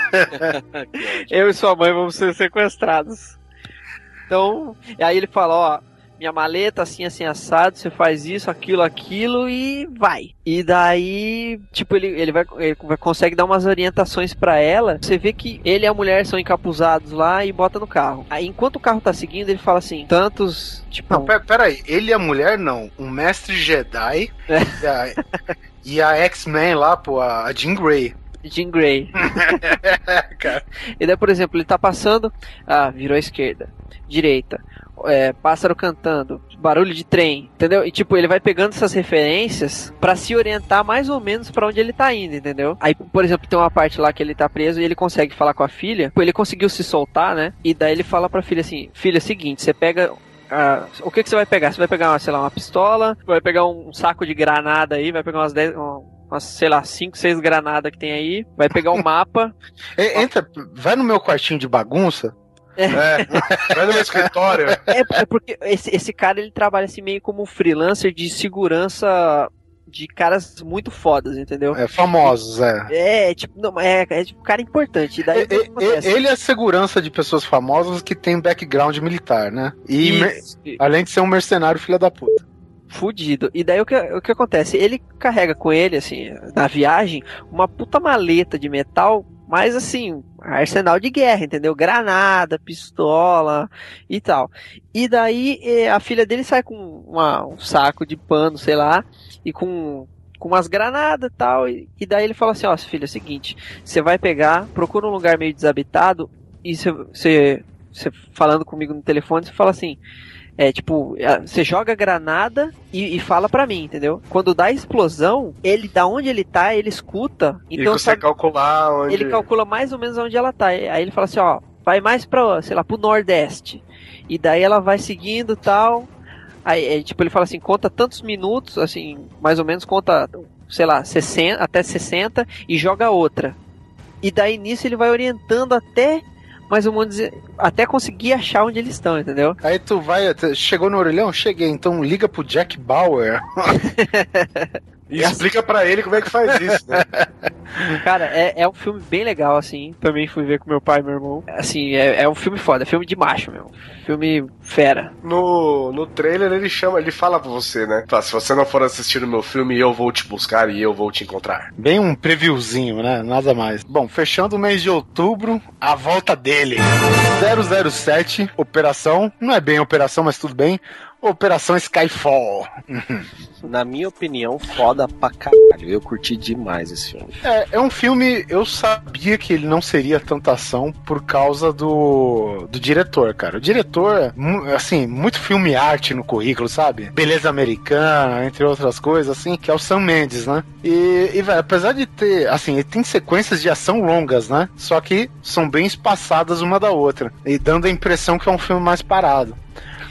S9: eu e sua mãe vamos ser sequestrados. Então, e aí ele fala: Ó, minha maleta assim, assim, assado, você faz isso, aquilo, aquilo e vai. E daí, tipo, ele, ele, vai, ele vai- consegue dar umas orientações pra ela. Você vê que ele e a mulher são encapuzados lá e bota no carro. Aí, enquanto o carro tá seguindo, ele fala assim: Tantos, tipo.
S6: Não, pera, pera aí, ele e a mulher não, um mestre Jedi
S9: É.
S6: e a, a X-Men lá, pô, a Jean Grey.
S9: Jean Grey. E daí, por exemplo, ele tá passando, ah, virou à esquerda, direita, é, pássaro cantando, barulho de trem, entendeu? E tipo, ele vai pegando essas referências pra se orientar mais ou menos pra onde ele tá indo, entendeu? Aí, por exemplo, tem uma parte lá que ele tá preso e ele consegue falar com a filha, ele conseguiu se soltar, né? E daí ele fala pra filha assim: Filha, é o seguinte, você pega ah, o que, que você vai pegar? Você vai pegar, uma, sei lá, uma pistola, vai pegar um saco de granada aí, vai pegar umas 10, um- umas, sei lá, 5, 6 granadas que tem aí, vai pegar um mapa.
S6: Entra, vai no meu quartinho de bagunça.
S7: É. Vai no meu escritório.
S9: É, é porque esse, esse cara ele trabalha assim meio como um freelancer de segurança de caras muito fodas, entendeu?
S6: É, famosos, é.
S9: É, tipo, não, é, é tipo cara importante. Daí,
S6: e- Ele é segurança de pessoas famosas que tem background militar, né? E me- além de ser um mercenário filho da puta.
S9: Fudido. E daí o que, o que acontece? Ele carrega com ele, assim, na viagem, uma puta maleta de metal, mas assim, arsenal de guerra, entendeu? Granada, pistola e tal. E daí eh, a filha dele sai com uma- um saco de pano, sei lá, e com. Com umas granadas e tal, e, daí ele fala assim: Ó, filha, é o seguinte, você vai pegar, procura um lugar meio desabitado, e você, você falando comigo no telefone, você fala assim: é tipo, você joga a granada e, e fala pra mim, entendeu? Quando dá a explosão, ele, da onde ele tá, ele escuta.
S7: Ele
S9: Então,
S7: consegue
S9: sabe,
S7: calcular onde.
S9: ele calcula mais ou menos onde ela tá. Aí ele fala assim, ó, vai mais pra, sei lá, pro nordeste. E daí ela vai seguindo tal. Aí, é, tipo, ele fala assim, conta tantos minutos, assim, mais ou menos conta, sei lá, 60, até 60 e joga outra. E daí nisso ele vai orientando até mais ou menos até conseguir achar onde eles estão, entendeu?
S6: Aí tu vai, chegou no orelhão? Cheguei, então liga pro Jack Bauer.
S7: E explica pra ele como é que faz isso, né?
S9: Cara, é, é um filme bem legal, assim. Também fui ver com meu pai e meu irmão. Assim, é, é um filme foda, é filme de macho, meu. Filme fera.
S7: No, no trailer ele chama, ele fala pra você, né? Fala, se você não for assistir o meu filme, eu vou te buscar e eu vou te encontrar.
S6: Bem um previewzinho, né? Nada mais. Bom, fechando o mês de outubro, a volta dele. 007, operação. Não é bem operação, mas tudo bem. Operação Skyfall.
S10: Na minha opinião, foda pra caralho. Eu curti demais esse filme.
S6: É, é um filme, eu sabia que ele não seria tanta ação por causa do, do diretor, cara. O diretor, é assim, muito filme arte no currículo, sabe? Beleza Americana, entre outras coisas, assim, que é o Sam Mendes, né? E, e velho, apesar de ter, assim, ele tem sequências de ação longas, né? Só que são bem espaçadas uma da outra, e dando a impressão que é um filme mais parado.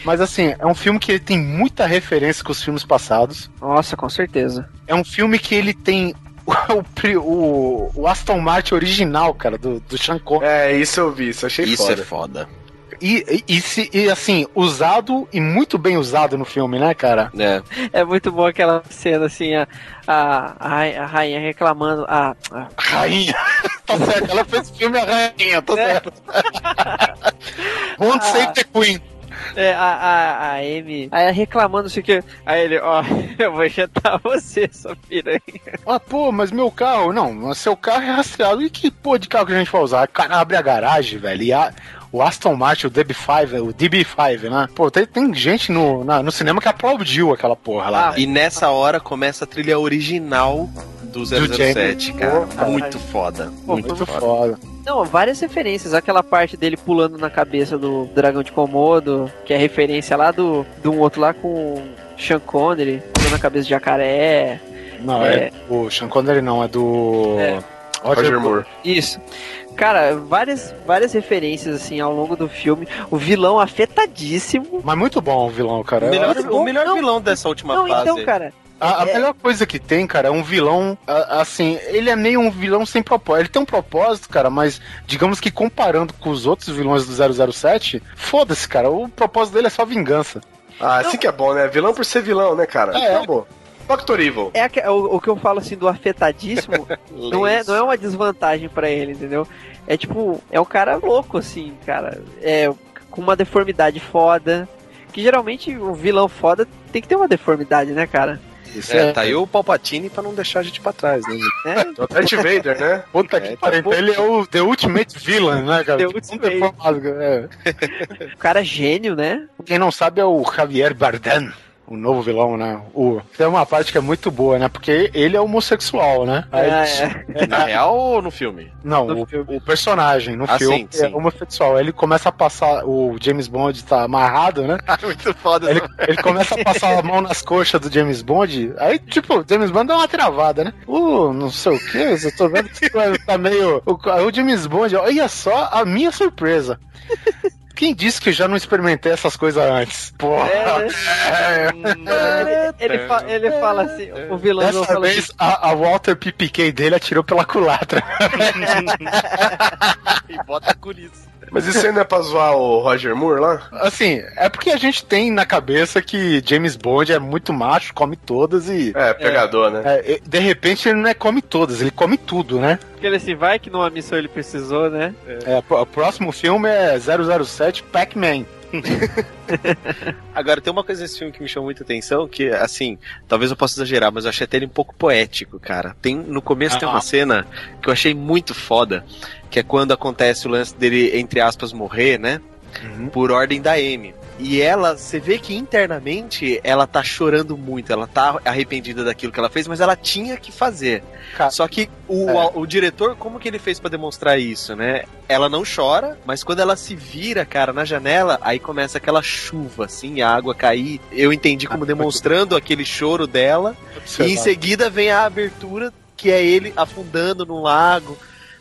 S6: Mas assim, é um filme que ele tem muita referência com os filmes passados.
S9: Nossa, com certeza.
S6: É um filme que ele tem o, o, o Aston Martin original, cara, do, do Sean Connery.
S7: É, isso eu vi, isso achei
S10: Isso
S7: foda.
S10: é foda.
S6: E, e, e se- e, assim, usado e muito bem usado no filme, né, cara?
S10: É.
S9: É muito bom aquela cena, assim, a, a, a, ra- a rainha reclamando. A, a-
S6: Rainha. tá certo, ela fez o filme A Rainha, tá
S9: É.
S6: certo. Won't save the Queen.
S9: É, a, a, a Amy aí reclamando, não sei o que. Aí ele, ó, eu vou injetar você, sua piranha.
S6: Ah, pô, mas meu carro, não, mas seu carro é rastreado. E que pô de carro que a gente vai usar? O cara abre a garagem, velho, e a, o Aston Martin, o DB5, o DB5, né? Pô, tem, tem gente no, na- no cinema que aplaudiu aquela porra lá.
S9: Ah.
S10: E nessa hora começa a trilha original do 007, cara.
S6: Pô, cara.
S10: Muito foda.
S9: Pô,
S10: Muito
S6: Muito
S10: foda.
S6: foda.
S9: Não, várias referências. Aquela parte dele pulando na cabeça do dragão de Komodo, que é referência lá do, do um outro lá com Sean Connery, pulando na cabeça de jacaré.
S6: Não, é, o Sean Connery não, é do...
S9: É.
S7: Roger Moore.
S9: Isso. Cara, várias, várias referências assim ao longo do filme. O vilão afetadíssimo.
S6: Mas muito bom o vilão, cara.
S10: O melhor, o melhor
S9: não,
S10: vilão dessa última
S9: Não,
S10: fase.
S9: então, cara.
S6: A, a
S9: É.
S6: melhor coisa que tem, cara, é um vilão, a- assim, ele é meio um vilão sem propósito. Ele tem um propósito, cara, mas digamos que comparando com os outros vilões do 007, foda-se, cara, o propósito dele é só vingança.
S7: Ah, assim que é bom, né? Vilão por ser vilão, né, cara?
S6: É.
S7: Acabou. Doctor Evil.
S9: É aque- o, o que eu falo assim do afetadíssimo não é, não é uma desvantagem pra ele, entendeu? É tipo, é um cara louco, assim, cara. É com uma deformidade foda. Que geralmente o vilão foda tem que ter uma deformidade, né, cara?
S6: Isso
S10: É, tá aí o Palpatine pra não deixar a gente pra trás, né?
S9: É,
S7: O Darth Vader, né?
S6: Puta que
S10: É,
S6: pariu. Então ele é o The Ultimate Villain, né, cara?
S9: The
S6: Tipo,
S9: Ultimate.
S6: é.
S9: o cara é gênio, né?
S6: Quem não sabe é o Javier Bardem. O novo vilão, né? O... Tem uma parte que é muito boa, né? Porque ele é homossexual, né? Aí-
S9: Ah, é.
S10: Na real ou no filme?
S6: Não,
S9: No
S6: o,
S9: filme.
S6: o personagem no
S10: Ah,
S6: filme
S10: sim,
S6: é
S10: sim.
S6: homossexual. Ele começa a passar. O James Bond tá amarrado, né?
S10: Muito foda.
S6: Ele, ele começa a passar a mão nas coxas do James Bond. Aí, tipo, o James Bond dá uma travada, né? Uh, não sei o que, eu tô vendo que tá meio. O, o James Bond, olha só a minha surpresa. Quem disse que eu já não experimentei essas coisas antes? Porra!
S9: É, né? ele, ele, fa- ele fala assim, o vilão
S6: Dessa
S9: fala assim,
S6: vez a, a Walter PPK dele atirou pela culatra.
S10: e bota com isso.
S7: Mas isso não é pra zoar o Roger Moore lá?
S6: Assim, é porque a gente tem na cabeça que James Bond é muito macho, come todas e.
S7: É, pegador, né?
S6: É, de repente ele não é come todas, ele come tudo, né?
S9: Porque ele se vai que numa missão ele precisou, né?
S6: É, o próximo filme é 007 Pac-Man.
S10: Agora, tem uma coisa nesse filme que me chamou muita atenção, que, assim, talvez eu possa exagerar, mas eu achei até ele um pouco poético, cara. Tem, no começo tem uma cena que eu achei muito foda, que é quando acontece o lance dele, entre aspas, morrer, né? Por ordem da M. E ela, você vê que internamente ela tá chorando muito, ela tá arrependida daquilo que ela fez, mas ela tinha que fazer.
S6: Cara,
S10: Só que o,
S6: É.
S10: o diretor, como que ele fez pra demonstrar isso, né? Ela não chora, mas quando ela se vira, cara, na janela, aí começa aquela chuva, assim, a água cair. Eu entendi como demonstrando aquele choro dela. E em seguida vem a abertura, que é ele afundando no lago.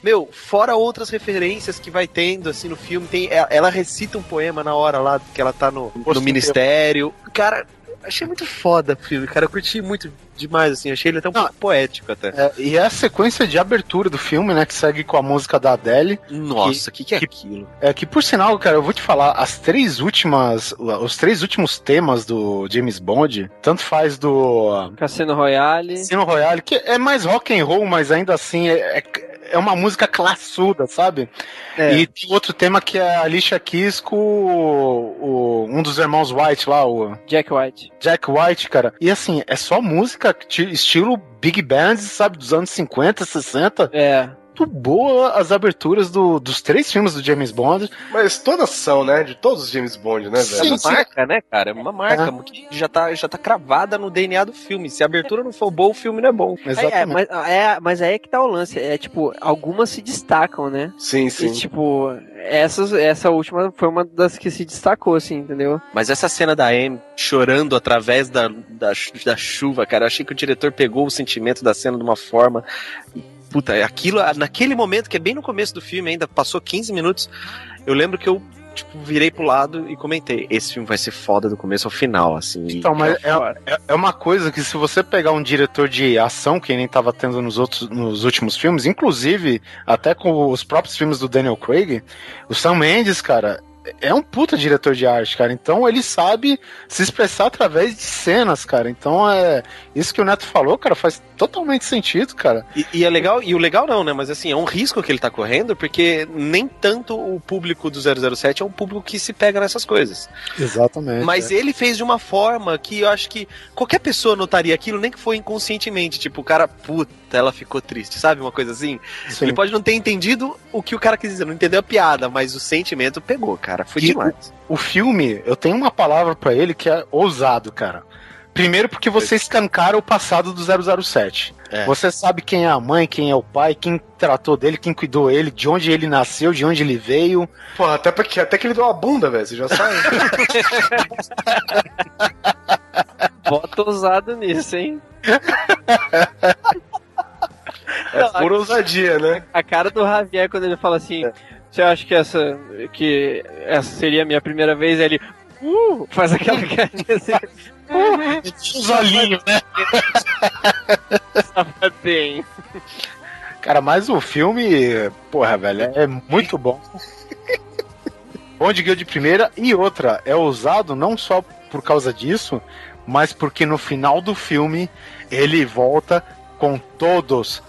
S10: Meu, fora outras referências que vai tendo, assim, no filme, tem, ela, ela recita um poema na hora lá que ela tá no, no ministério. Cara, achei muito foda o filme, cara. Eu curti muito demais, assim. Achei ele até um pouco poético até.
S6: É, e é a sequência de abertura do filme, né? Que segue com a música da Adele.
S10: Nossa, o que, que é
S6: que-
S10: aquilo?
S6: É que, por sinal, cara, eu vou te falar, as três últimas. Os três últimos temas do James Bond, tanto faz do
S9: Cassino Royale.
S6: Cassino Royale, que é mais rock and roll, mas ainda assim é, é, é uma música classuda, sabe?
S9: É.
S6: E tem outro tema que é a Alicia Keys com o, o- um dos irmãos White lá, o
S9: Jack White.
S6: Jack White, cara. E assim, é só música ti- estilo Big Band, sabe, dos anos 50, 60.
S9: É.
S6: Muito boa as aberturas do- dos três filmes do James Bond.
S7: Mas todas são, né? De todos os James Bond, né,
S10: É
S7: velho?
S10: uma marca, né, cara? É uma marca que já tá, já tá cravada no DNA do filme. Se a abertura não for boa, o filme não é bom.
S9: É, é, mas, é, mas aí é que tá o lance. É tipo, algumas se destacam, né?
S7: Sim, sim.
S9: E tipo, essas, essa última foi uma das que se destacou, assim, entendeu?
S10: Mas essa cena da Amy chorando através da, da, da chuva, cara, eu achei que o diretor pegou o sentimento da cena de uma forma. Puta, aquilo, naquele momento, que é bem no começo do filme ainda, passou 15 minutos, eu lembro que eu, tipo, virei pro lado e comentei: esse filme vai ser foda do começo ao final, assim.
S6: Então, mas é, é- é uma coisa que se você pegar um diretor de ação, que nem tava tendo nos, outros, nos últimos filmes, inclusive até com os próprios filmes do Daniel Craig, o Sam Mendes, cara, é um puta diretor de arte, cara. Então ele sabe se expressar através de cenas, cara. Então é isso que o Neto falou, cara, faz totalmente sentido, cara.
S10: E, e é legal, e o legal não, né? Mas assim, é um risco que ele tá correndo, porque nem tanto o público do 007 é um público que se pega nessas coisas.
S6: Exatamente.
S10: Mas ele fez de uma forma que eu acho que qualquer pessoa notaria aquilo, nem que foi inconscientemente. Tipo, o cara, puta, ela ficou triste, sabe? Uma coisa assim.
S6: Sim.
S10: Ele pode não ter entendido o que o cara quis dizer, não entendeu a piada, mas o sentimento pegou, cara. Foi
S6: E
S10: demais.
S6: O, o filme, eu tenho uma palavra pra ele que é ousado, cara. Primeiro porque você escancara o passado do 007.
S10: É.
S6: Você sabe quem é a mãe, quem é o pai, quem tratou dele, quem cuidou ele, de onde ele nasceu, de onde ele veio.
S7: Porra, até, porque, até que ele deu uma bunda, velho. Você já sabe.
S9: Bota ousado nisso, hein?
S7: É pura ousadia, né?
S9: A cara do Javier quando ele fala assim: Você acha que essa, que essa seria a minha primeira vez? Aí Ele uh, faz aquela carinha assim.
S6: Os olhinhos, né?
S9: Safadinho.
S6: Cara, mas o filme, porra, velho, é muito bom. Bom de guia de primeira e outra, é ousado não só por causa disso, mas porque no final do filme ele volta com todos,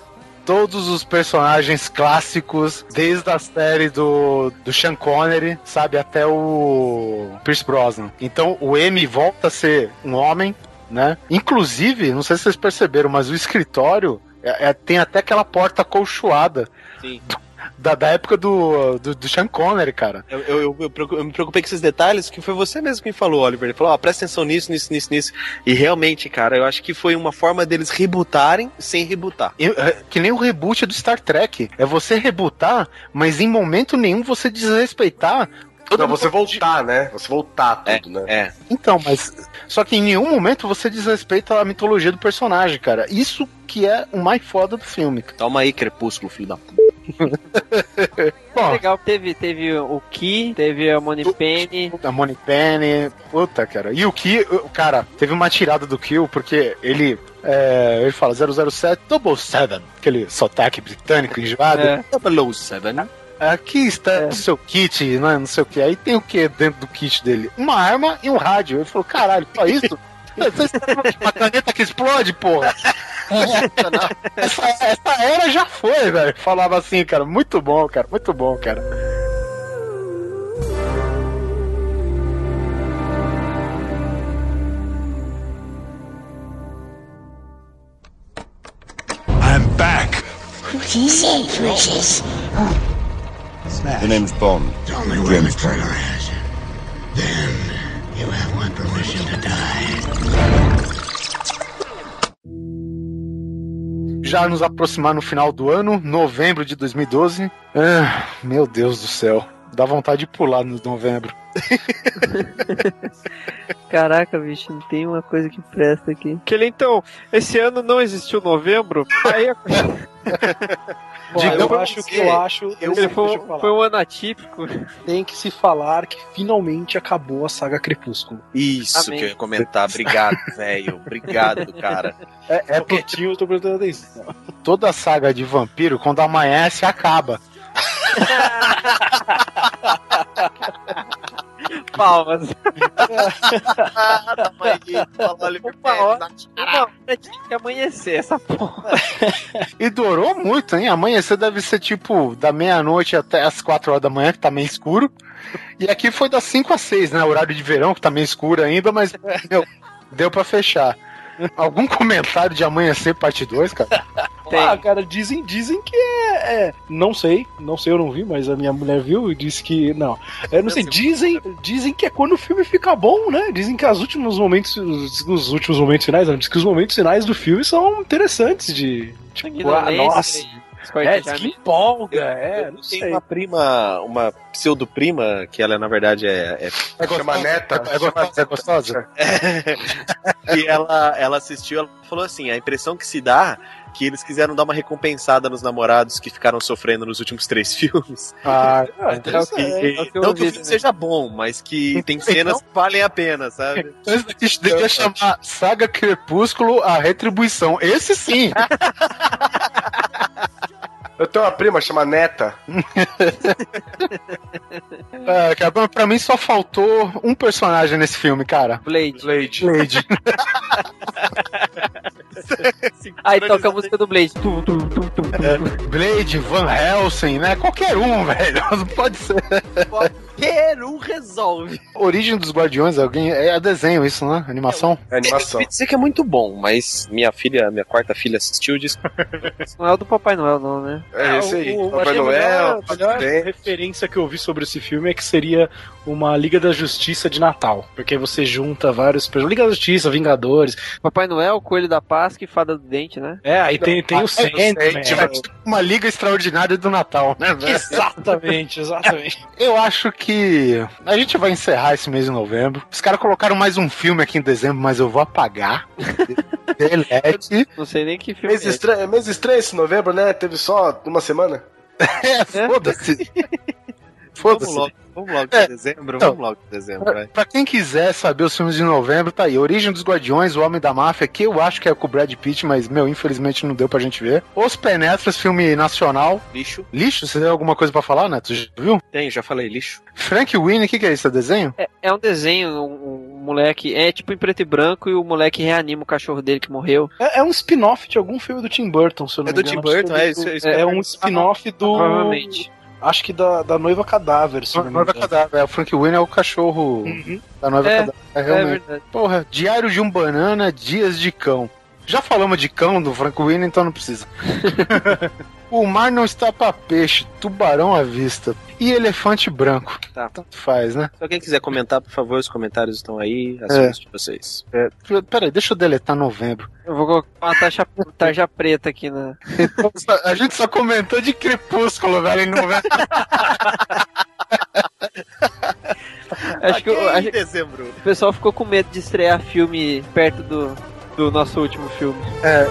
S6: todos os personagens clássicos, desde a série do, do Sean Connery, sabe, até o Pierce Brosnan. Então o M volta a ser um homem, né? Inclusive, não sei se vocês perceberam, mas o escritório é- é- tem até aquela porta colchoada.
S10: Sim.
S6: Da, da época do, do, do Sean Connery, cara.
S10: Eu, eu, eu, eu me preocupei com esses detalhes, que foi você mesmo que me falou, Oliver. Ele falou, ó, presta atenção nisso, nisso, nisso, nisso. E realmente, cara, eu acho que foi uma forma deles rebootarem sem rebootar.
S6: Eu- é, que nem o reboot do Star Trek. É você rebootar, mas em momento nenhum você desrespeitar. todo
S7: Não, você voltar, né? Você voltar tudo, né?
S10: É.
S6: Então, mas. Só que em nenhum momento você desrespeita a mitologia do personagem, cara. Isso que é o mais foda do filme.
S10: Toma aí, Crepúsculo, filho da puta.
S6: Bom,
S9: Legal, teve, teve o Ki, teve a Money Penny.
S6: a Money Penny, puta, cara. E o o- cara, teve uma tirada do Kill, porque ele. é, ele fala 007 Double Seven, aquele sotaque britânico enjoado.
S9: É.
S10: 007.
S6: aqui está o seu kit, né, não sei o que. Aí tem o que dentro do kit dele? Uma arma e um rádio. Ele falou, caralho, só isso? Uma caneta que explode, porra? essa, essa era já foi, velho. Falava assim, cara. Muito bom, cara. Muito bom, cara.
S3: I'm back.
S4: What is it, Precious?
S5: The name's Bond.
S3: Tell me.
S5: Bond.
S3: Horizon. Then you have my permission to die.
S6: Já nos aproximar no final do ano, novembro de 2012. Ah, meu Deus do céu. Dá vontade de pular no novembro.
S9: Caraca, bicho, não tem uma coisa que presta aqui. Que ele, então, esse ano não existiu novembro, aí
S8: Bom,
S6: Diga
S8: eu acho que eu acho.
S9: ele
S8: deixa
S9: foi,
S8: eu
S9: foi um ano atípico.
S8: Tem que se falar que finalmente acabou a saga Crepúsculo.
S10: Isso
S9: Amém.
S10: que eu ia comentar. Obrigado, velho. Obrigado, cara.
S6: É, é porque
S8: quietinho, eu tô prestando atenção.
S6: toda a saga de vampiro, quando amanhece, acaba.
S9: Palmas. Hora tinha que amanhecer essa porra.
S6: E durou muito, hein? Amanhecer deve ser tipo da meia-noite até as quatro horas da manhã, que tá meio escuro. E aqui foi das 5 às 6, né? Horário de verão, que tá meio escuro ainda, mas meu, deu pra fechar. Algum comentário de amanhecer parte 2, cara?
S9: Tem.
S8: Ah, cara, dizem, dizem que é, é- Não sei, não sei, eu não vi, mas a minha mulher viu e disse que. Não. Eu não sei, dizem, dizem que é quando o filme fica bom, né? Dizem que os últimos momentos. Os, os últimos momentos finais, não, diz que os momentos finais do filme são interessantes de. Tipo, ah, nossa. É, diz que empolga, é,
S10: eu
S8: não sei.
S10: uma prima, uma pseudo-prima, que ela na verdade é, é
S6: Chama neta? É gostosa? É gostosa?
S10: e ela, ela assistiu, ela falou assim: a impressão que se dá que eles quiseram dar uma recompensada nos namorados que ficaram sofrendo nos últimos três filmes.
S6: Ah,
S8: Ah,
S10: E-
S8: interessante.
S9: é que eu
S10: não que o filme seja bom, mas que tem cenas que valem a pena, sabe?
S6: Daqui devia chamar Saga Crepúsculo A Retribuição. Esse sim!
S7: Eu tenho uma prima chamada Neta.
S6: É, cara, pra- mim só faltou um personagem nesse filme, cara.
S9: Blade.
S7: Blade.
S6: Blade.
S9: Aí toca a música do Blade. Tu, tu, tu, tu, tu.
S6: Blade, Van Helsing, né? Qualquer um, velho. Não pode ser.
S9: Qualquer um resolve.
S6: Origem dos Guardiões, alguém. É desenho isso, né? Animação?
S7: É animação.
S10: Eu dizer que é muito bom, mas minha filha, minha quarta filha assistiu e disse
S9: Não é o do Papai Noel, não, né?
S7: É esse aí.
S8: o-
S7: Papai
S8: acho que a
S7: Noel,
S8: melhor, a melhor referência que eu vi sobre esse filme é que seria uma Liga da Justiça de Natal. Porque você junta vários personagens. Liga da Justiça, Vingadores.
S9: Papai Noel, Coelho da Páscoa e Fada do Dente, né?
S8: É, aí tem, tem o Sandman.
S6: É tipo uma liga extraordinária do Natal, né, velho?
S8: Exatamente, exatamente.
S6: Eu acho que a gente vai encerrar esse mês de novembro. Os caras colocaram mais um filme aqui em dezembro, mas eu vou apagar. Delete.
S9: Não sei nem que filme
S7: Mês
S9: é.
S7: estranho, mês estranho esse novembro, né? Teve só uma semana.
S6: É, foda-se.
S10: Vamos logo, vamos logo
S6: É,
S10: de dezembro,
S6: então,
S10: vamos logo de dezembro, vai.
S6: Pra quem quiser saber os filmes de novembro, tá aí. Origem dos Guardiões, O Homem da Máfia, que eu acho que é com o Brad Pitt, mas, meu, infelizmente não deu pra gente ver. Os Penetras, filme nacional.
S10: Lixo.
S6: Lixo, você tem alguma coisa pra falar, Neto? Já viu?
S10: Tem, já falei, lixo.
S6: Frank Winnie, o que, que é isso? É desenho?
S9: É, é um desenho, um, um moleque. É tipo em preto e branco e o moleque reanima o cachorro dele que morreu.
S8: É, é um spin-off de algum filme do Tim Burton, se eu não
S10: É
S8: me
S10: do
S8: engano.
S10: Tim Burton,
S8: Acho que
S10: é isso- isso que eu
S8: É
S10: ia
S8: um spin-off do.
S9: Provavelmente.
S8: Acho que da, da Noiva Cadáver, se não
S6: Noiva. Cadáver. É, o Frank Winnie é o cachorro
S8: Uhum.
S6: da Noiva
S9: É,
S6: Cadáver. É,
S9: É
S6: realmente.
S9: verdade.
S6: Porra, Diário de um Banana, Dias de Cão. Já falamos de cão do Frank Winnie, então não precisa. o mar não está pra peixe, tubarão à vista. E elefante branco.
S10: Tá.
S6: Tanto faz, né?
S10: Se alguém quiser comentar, por favor, os comentários estão aí, as
S6: É.
S10: de vocês.
S6: Peraí, deixa eu deletar novembro.
S9: Eu vou colocar uma taxa, tarja preta aqui na.
S6: Então, a gente só comentou de crepúsculo, velho, em novembro.
S9: Acho que, eu- acho que
S10: dezembro.
S9: o pessoal ficou com medo de estrear filme perto do, do nosso último filme.
S6: É,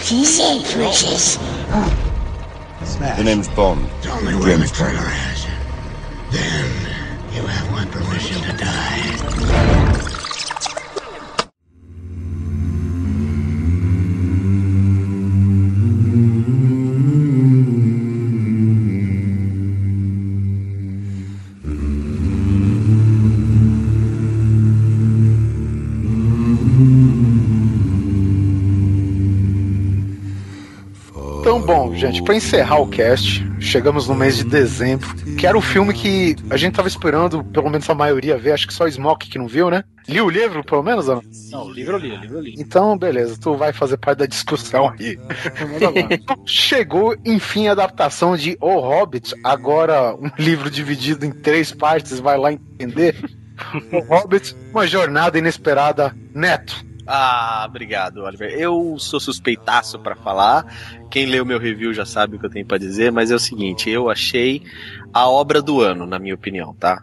S4: What is it, Precious?
S5: The name's Bond.
S3: Tell me where the trigger is. Then you have my permission to die.
S6: Gente, pra encerrar o cast, chegamos no mês de dezembro, que era o filme que a gente tava esperando, pelo menos a maioria ver, acho que só o Smoke que não viu, né? Liu o livro, pelo menos, não?
S8: Não, o livro eu li, o livro eu li.
S6: Então, beleza, tu vai fazer parte da discussão aí. Chegou, enfim, a adaptação de O Hobbit, agora um livro dividido em três partes, vai lá entender. O Hobbit, uma jornada inesperada. Neto,
S10: Ah, obrigado, Oliver. Eu sou suspeitaço pra falar. Quem leu meu review já sabe o que eu tenho pra dizer, mas é o seguinte, eu achei a obra do ano, na minha opinião, tá?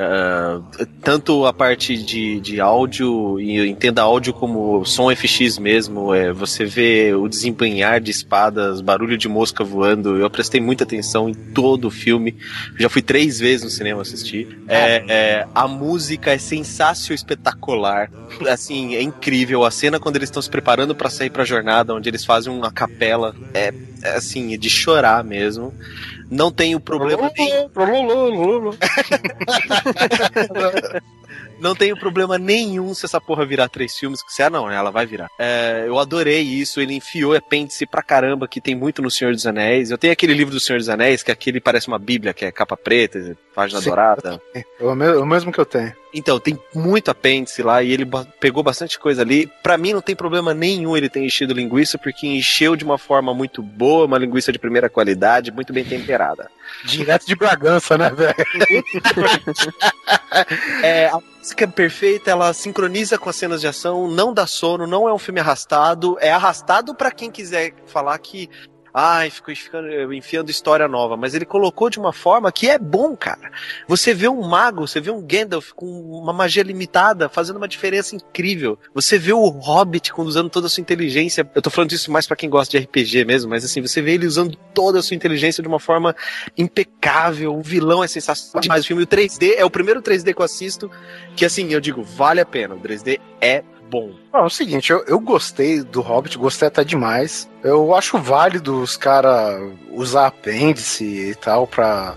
S10: Ah, tanto a parte de, de áudio, e entenda áudio como som FX mesmo, é, você vê o desempenhar de espadas, barulho de mosca voando, eu prestei muita atenção em todo o filme, já fui três vezes no cinema assistir. É, é, a música é sensacional, espetacular, assim, é incrível. A cena quando eles estão se preparando pra sair pra jornada, onde eles fazem uma capela, é, é assim, de chorar mesmo. Não tenho problema nem... Não tenho problema nenhum se essa porra virar três filmes. Se é, não? Ela vai virar. É, eu adorei isso. Ele enfiou apêndice pra caramba, que tem muito no Senhor dos Anéis. Eu tenho aquele livro do Senhor dos Anéis, que aquele parece uma bíblia, que é capa preta, página
S6: Sim.
S10: dourada.
S6: é o me- o mesmo que eu tenho.
S10: Então, tem muito apêndice lá e ele pegou bastante coisa ali. Pra mim não tem problema nenhum ele ter enchido linguiça, porque encheu de uma forma muito boa, uma linguiça de primeira qualidade, muito bem temperada.
S6: Direto de Bragança, né, velho?
S10: É, a música é perfeita, ela sincroniza com as cenas de ação, não dá sono, não é um filme arrastado, é arrastado pra quem quiser falar que ai, ficou enfiando, história nova, mas ele colocou de uma forma que é bom, cara. Você vê um mago, você vê um Gandalf com uma magia limitada, fazendo uma diferença incrível. Você vê o Hobbit usando toda a sua inteligência. Eu tô falando disso mais pra quem gosta de RPG mesmo, mas assim, você vê ele usando toda a sua inteligência de uma forma impecável. O vilão é sensacional demais. O filme o 3D é o primeiro 3D que eu assisto, que assim, eu digo, vale a pena. O 3D é bom.
S6: É o seguinte, eu, eu gostei do Hobbit, gostei até demais. Eu acho válido os caras usar apêndice e tal pra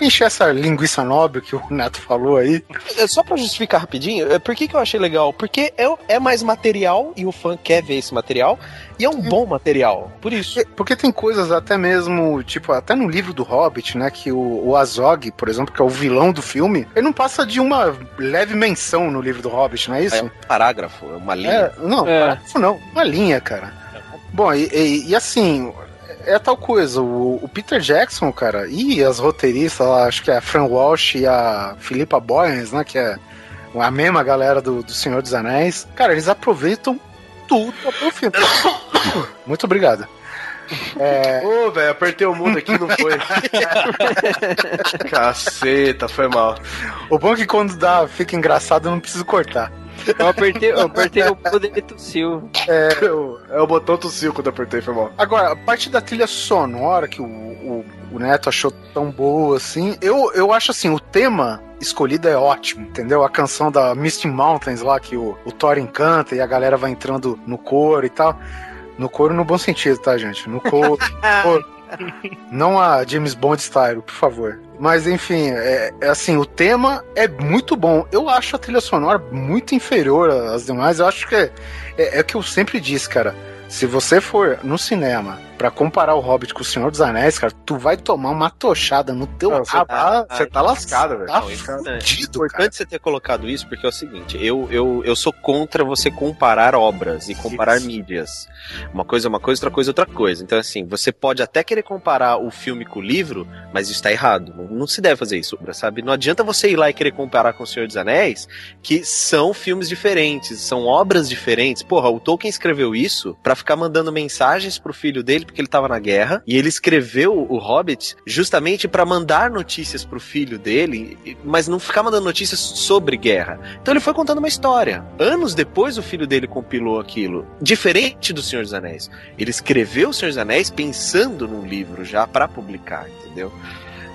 S6: encher essa linguiça nobre que o Neto falou aí.
S10: É, Só pra justificar rapidinho, é, por que, que eu achei legal? Porque é, é mais material e o fã quer ver esse material e é um bom material. Por isso.
S6: Porque, tem coisas até mesmo, tipo, até no livro do Hobbit, né, que o, o Azog, por exemplo, que é o vilão do filme, ele não passa de uma leve menção no livro do Hobbit, não é isso?
S10: É um parágrafo, é uma linha.
S6: É, não,
S2: É.
S6: parágrafo não, uma linha, cara. Bom, e, e- e assim, é tal coisa, o, o Peter Jackson, cara, e as roteiristas lá, acho que é a Fran Walsh e a Philippa Boyens, né, que é a mesma galera do, do Senhor dos Anéis, cara, eles aproveitam tudo pro filme. Muito obrigado. É,
S7: Ô, velho, apertei o mundo aqui não foi. Caceta, foi mal.
S6: o bom é que quando dá, fica engraçado, eu não preciso cortar.
S9: Eu apertei, eu apertei o poder e tossiu.
S7: É o, é o botão tossiu quando eu apertei, foi mal.
S6: Agora, a parte da trilha sonora que o, o, o Neto achou tão boa assim, eu, eu acho assim, o tema escolhido é ótimo, entendeu? A canção da Misty Mountains lá, que o, o Thor encanta e a galera vai entrando no coro e tal. No coro no bom sentido, tá, gente? No coro. coro. Não a James Bond style, por favor. Mas enfim, é, é assim, o tema é muito bom. Eu acho a trilha sonora muito inferior às demais. Eu acho que é, é, é o que eu sempre disse, cara. Se você for no cinema pra comparar o Hobbit com o Senhor dos Anéis, cara, tu vai tomar uma tochada no teu
S7: Não, você tá, você tá lascado, velho.
S6: Tá
S10: é
S6: fudido,
S10: importante
S6: cara.
S10: você ter colocado isso, porque é o seguinte, eu, eu, eu sou contra você comparar obras e comparar
S6: Isso.
S10: mídias. Uma coisa é uma coisa, outra coisa é outra coisa. Então, assim, você pode até querer comparar o filme com o livro, mas isso tá errado. Não, não se deve fazer isso, sabe? Não adianta você ir lá e querer comparar com o Senhor dos Anéis, que são filmes diferentes, são obras diferentes. Porra, o Tolkien escreveu isso pra ficar mandando mensagens pro filho dele, porque ele tava na guerra e ele escreveu o Hobbit justamente pra mandar notícias pro filho dele, mas não ficar mandando notícias sobre guerra. Então ele foi contando uma história. Anos depois o filho dele compilou aquilo, diferente do Senhor dos Anéis. Ele escreveu o Senhor dos Anéis pensando num livro já pra publicar, entendeu?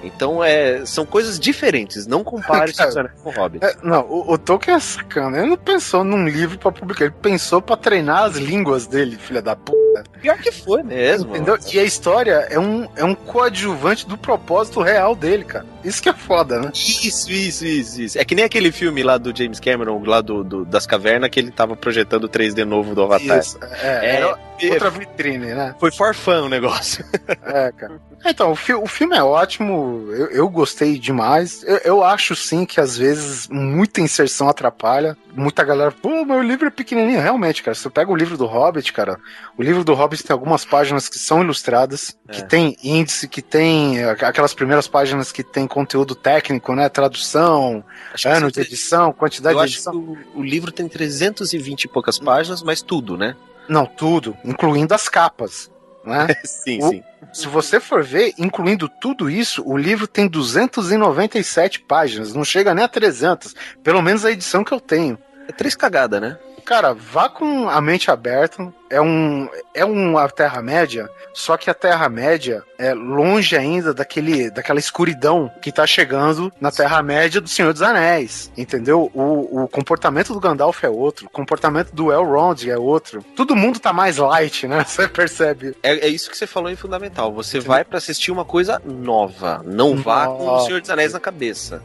S10: Então é, são coisas diferentes. Não compare o Senhor dos Anéis com o Hobbit.
S6: É, não, o, o Tolkien é sacana. Ele não pensou num livro pra publicar, ele pensou pra treinar as línguas dele, filha da puta.
S10: Pior que foi mesmo.
S6: Entendeu? E a história é um, é um coadjuvante do propósito real dele, cara. Isso que é foda, né?
S10: Isso, isso, isso, isso. É que nem aquele filme lá do James Cameron, lá do, do- das cavernas, que ele tava projetando o 3D novo do Avatar.
S6: Isso, é, era outra vitrine, né?
S10: Foi for fun o negócio.
S6: É, cara. Então, o, fi- o filme é ótimo, eu, eu gostei demais. Eu, eu acho sim que às vezes muita inserção atrapalha. Muita galera, pô, meu livro é pequenininho. Realmente, cara, se você pega o livro do Hobbit, cara, o livro do Hobbit tem algumas páginas que são ilustradas, que tem índice, que tem eh, aquelas primeiras páginas que tem conteúdo técnico, né? Tradução, ano de edição, quantidade de
S10: acho
S6: edição.
S10: que o, o livro tem 320 e poucas páginas, mas tudo, né?
S6: Não, tudo, incluindo as capas. Né?
S10: sim,
S6: O-
S10: sim.
S6: Se você for ver, incluindo tudo isso, o livro tem 297 páginas, não chega nem a 300, pelo menos a edição que eu tenho.
S10: É três cagadas, né?
S6: Cara, vá com a mente aberta. É um é uma Terra-média, só que a Terra-média é longe ainda daquele, daquela escuridão que tá chegando na Terra-média do Senhor dos Anéis. Entendeu? O, o comportamento do Gandalf é outro, o comportamento do Elrond é outro. Todo mundo tá mais light, né? Você percebe.
S10: É, é isso que você falou em fundamental. Você vai pra assistir uma coisa nova. Não vá com o. Senhor dos Anéis na cabeça.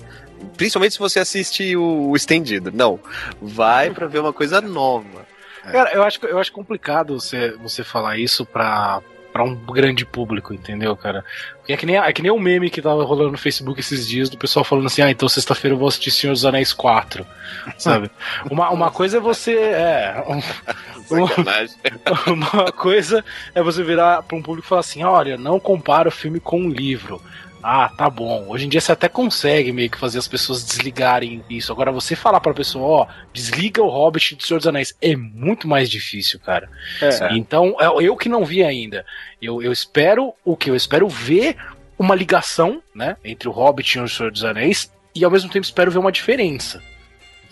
S10: Principalmente se você assiste o, o estendido. Não. Vai pra ver uma coisa nova.
S8: Cara, eu acho, eu acho complicado você, você falar isso pra, pra um grande público, entendeu, cara? Porque É que, nem, é que nem o meme que tava rolando no Facebook esses dias do pessoal falando assim: ah, então sexta-feira eu vou assistir Senhor dos Anéis 4. Sabe? Uma, uma coisa é você. É. um-
S10: Sacanagem.
S8: uma coisa é você virar pra um público e falar assim: olha, não compara o filme com um livro. Ah, tá bom. Hoje em dia você até consegue meio que fazer as pessoas desligarem isso. Agora, você falar pra pessoa, ó, desliga o Hobbit do Senhor dos Anéis, é muito mais difícil, cara. Então, eu, eu que não vi ainda, eu, eu espero o que? Eu espero ver uma ligação, né, entre o Hobbit e o Senhor dos Anéis, e ao mesmo tempo espero ver uma diferença.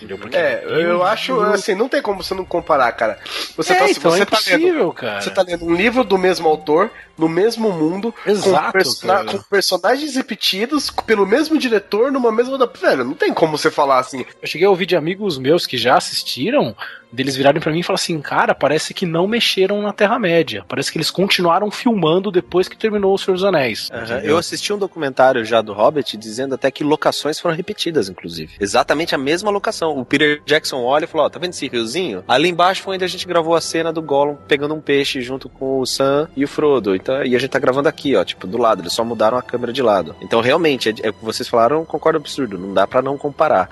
S8: Entendeu? Porque
S7: É, eu acho, assim, não tem como você não comparar, cara. Você
S8: É,
S7: tá,
S8: então,
S7: você
S8: é
S7: tá lendo,
S8: cara.
S7: Você tá lendo um livro do mesmo autor, no mesmo mundo,
S8: Exato,
S7: com, com personagens repetidos, pelo mesmo diretor, numa mesma. Velho, não tem como você falar assim.
S8: Eu cheguei a ouvir de amigos meus que já assistiram, deles virarem pra mim e falar assim, cara, parece que não mexeram na Terra-média. Parece que eles continuaram filmando depois que terminou o Senhor dos Anéis. Entendeu?
S10: Eu assisti um documentário já do Hobbit dizendo até que locações foram repetidas, inclusive. Exatamente a mesma locação. O Peter Jackson olha e falou: Ó, tá vendo esse riozinho? Ali embaixo foi onde a gente gravou a cena do Gollum pegando um peixe junto com o Sam e o Frodo. Então, e a gente tá gravando aqui, ó, tipo, do lado. Eles só mudaram a câmera de lado. Então, realmente, é, é o que vocês falaram, concordo absurdo. Não dá pra não comparar.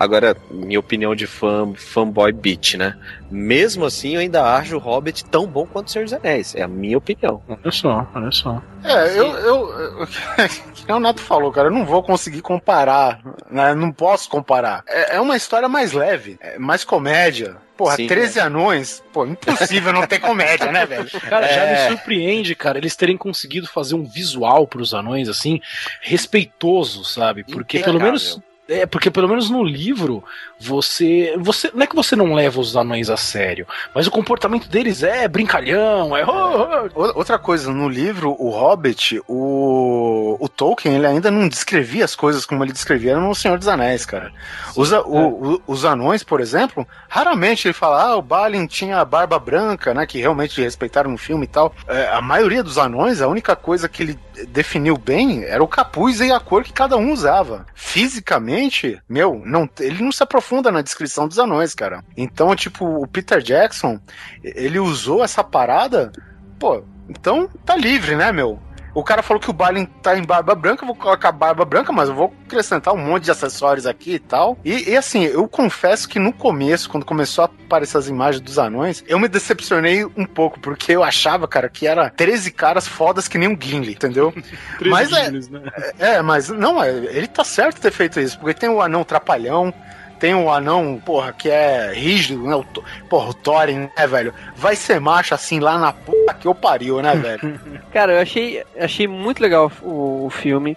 S10: Agora, minha opinião de fã, fanboy beat, né? Mesmo assim, eu ainda acho o Hobbit tão bom quanto o Senhor dos Anéis. É a minha opinião.
S8: Olha só, olha só.
S6: É, eu, eu, eu que o Neto falou, cara, eu não vou conseguir comparar, né? Não posso comparar. É, é uma história mais leve, é mais comédia. Porra,
S10: Sim,
S6: 13 anões, pô, impossível não ter comédia, né, velho?
S8: Cara, já
S6: É.
S8: me surpreende, cara, eles terem conseguido fazer um visual pros anões, assim, respeitoso, sabe? Porque pelo menos. É, porque pelo menos no livro, você. você Não é que você não leva os anões a sério, mas o comportamento deles é brincalhão, é. "Oh, oh".
S6: Outra coisa, no livro, o Hobbit, o, o Tolkien, ele ainda não descrevia as coisas como ele descrevia no Senhor dos Anéis, cara. Os, a- o- o- os anões, por exemplo, raramente ele fala, ah, o Balin tinha a barba branca, né, que realmente respeitaram no filme e tal. É, a maioria dos anões, a única coisa que ele definiu bem era o capuz e a cor que cada um usava. Fisicamente, meu, não, ele não se aprofunda na descrição dos anões, cara. Então, tipo, o Peter Jackson, ele usou essa parada Pô, então tá livre, né, meu? O cara falou que o Balin tá em barba branca, eu vou colocar barba branca, mas eu vou acrescentar um monte de acessórios aqui e tal. E, e assim, eu confesso que no começo, quando começou a aparecer as imagens dos anões, eu me decepcionei um pouco, porque eu achava, cara, que era 13 caras fodas que nem um Gimli, entendeu? mas é,
S8: Guinness, né?
S6: é, mas não, é, ele tá certo ter feito isso, porque tem o anão trapalhão, tem um anão, porra, que é rígido, né? O, porra, o Thorin, né, velho? Vai ser macho assim lá na puta que eu pariu, né, velho?
S9: Cara, eu achei, achei muito legal o, o filme.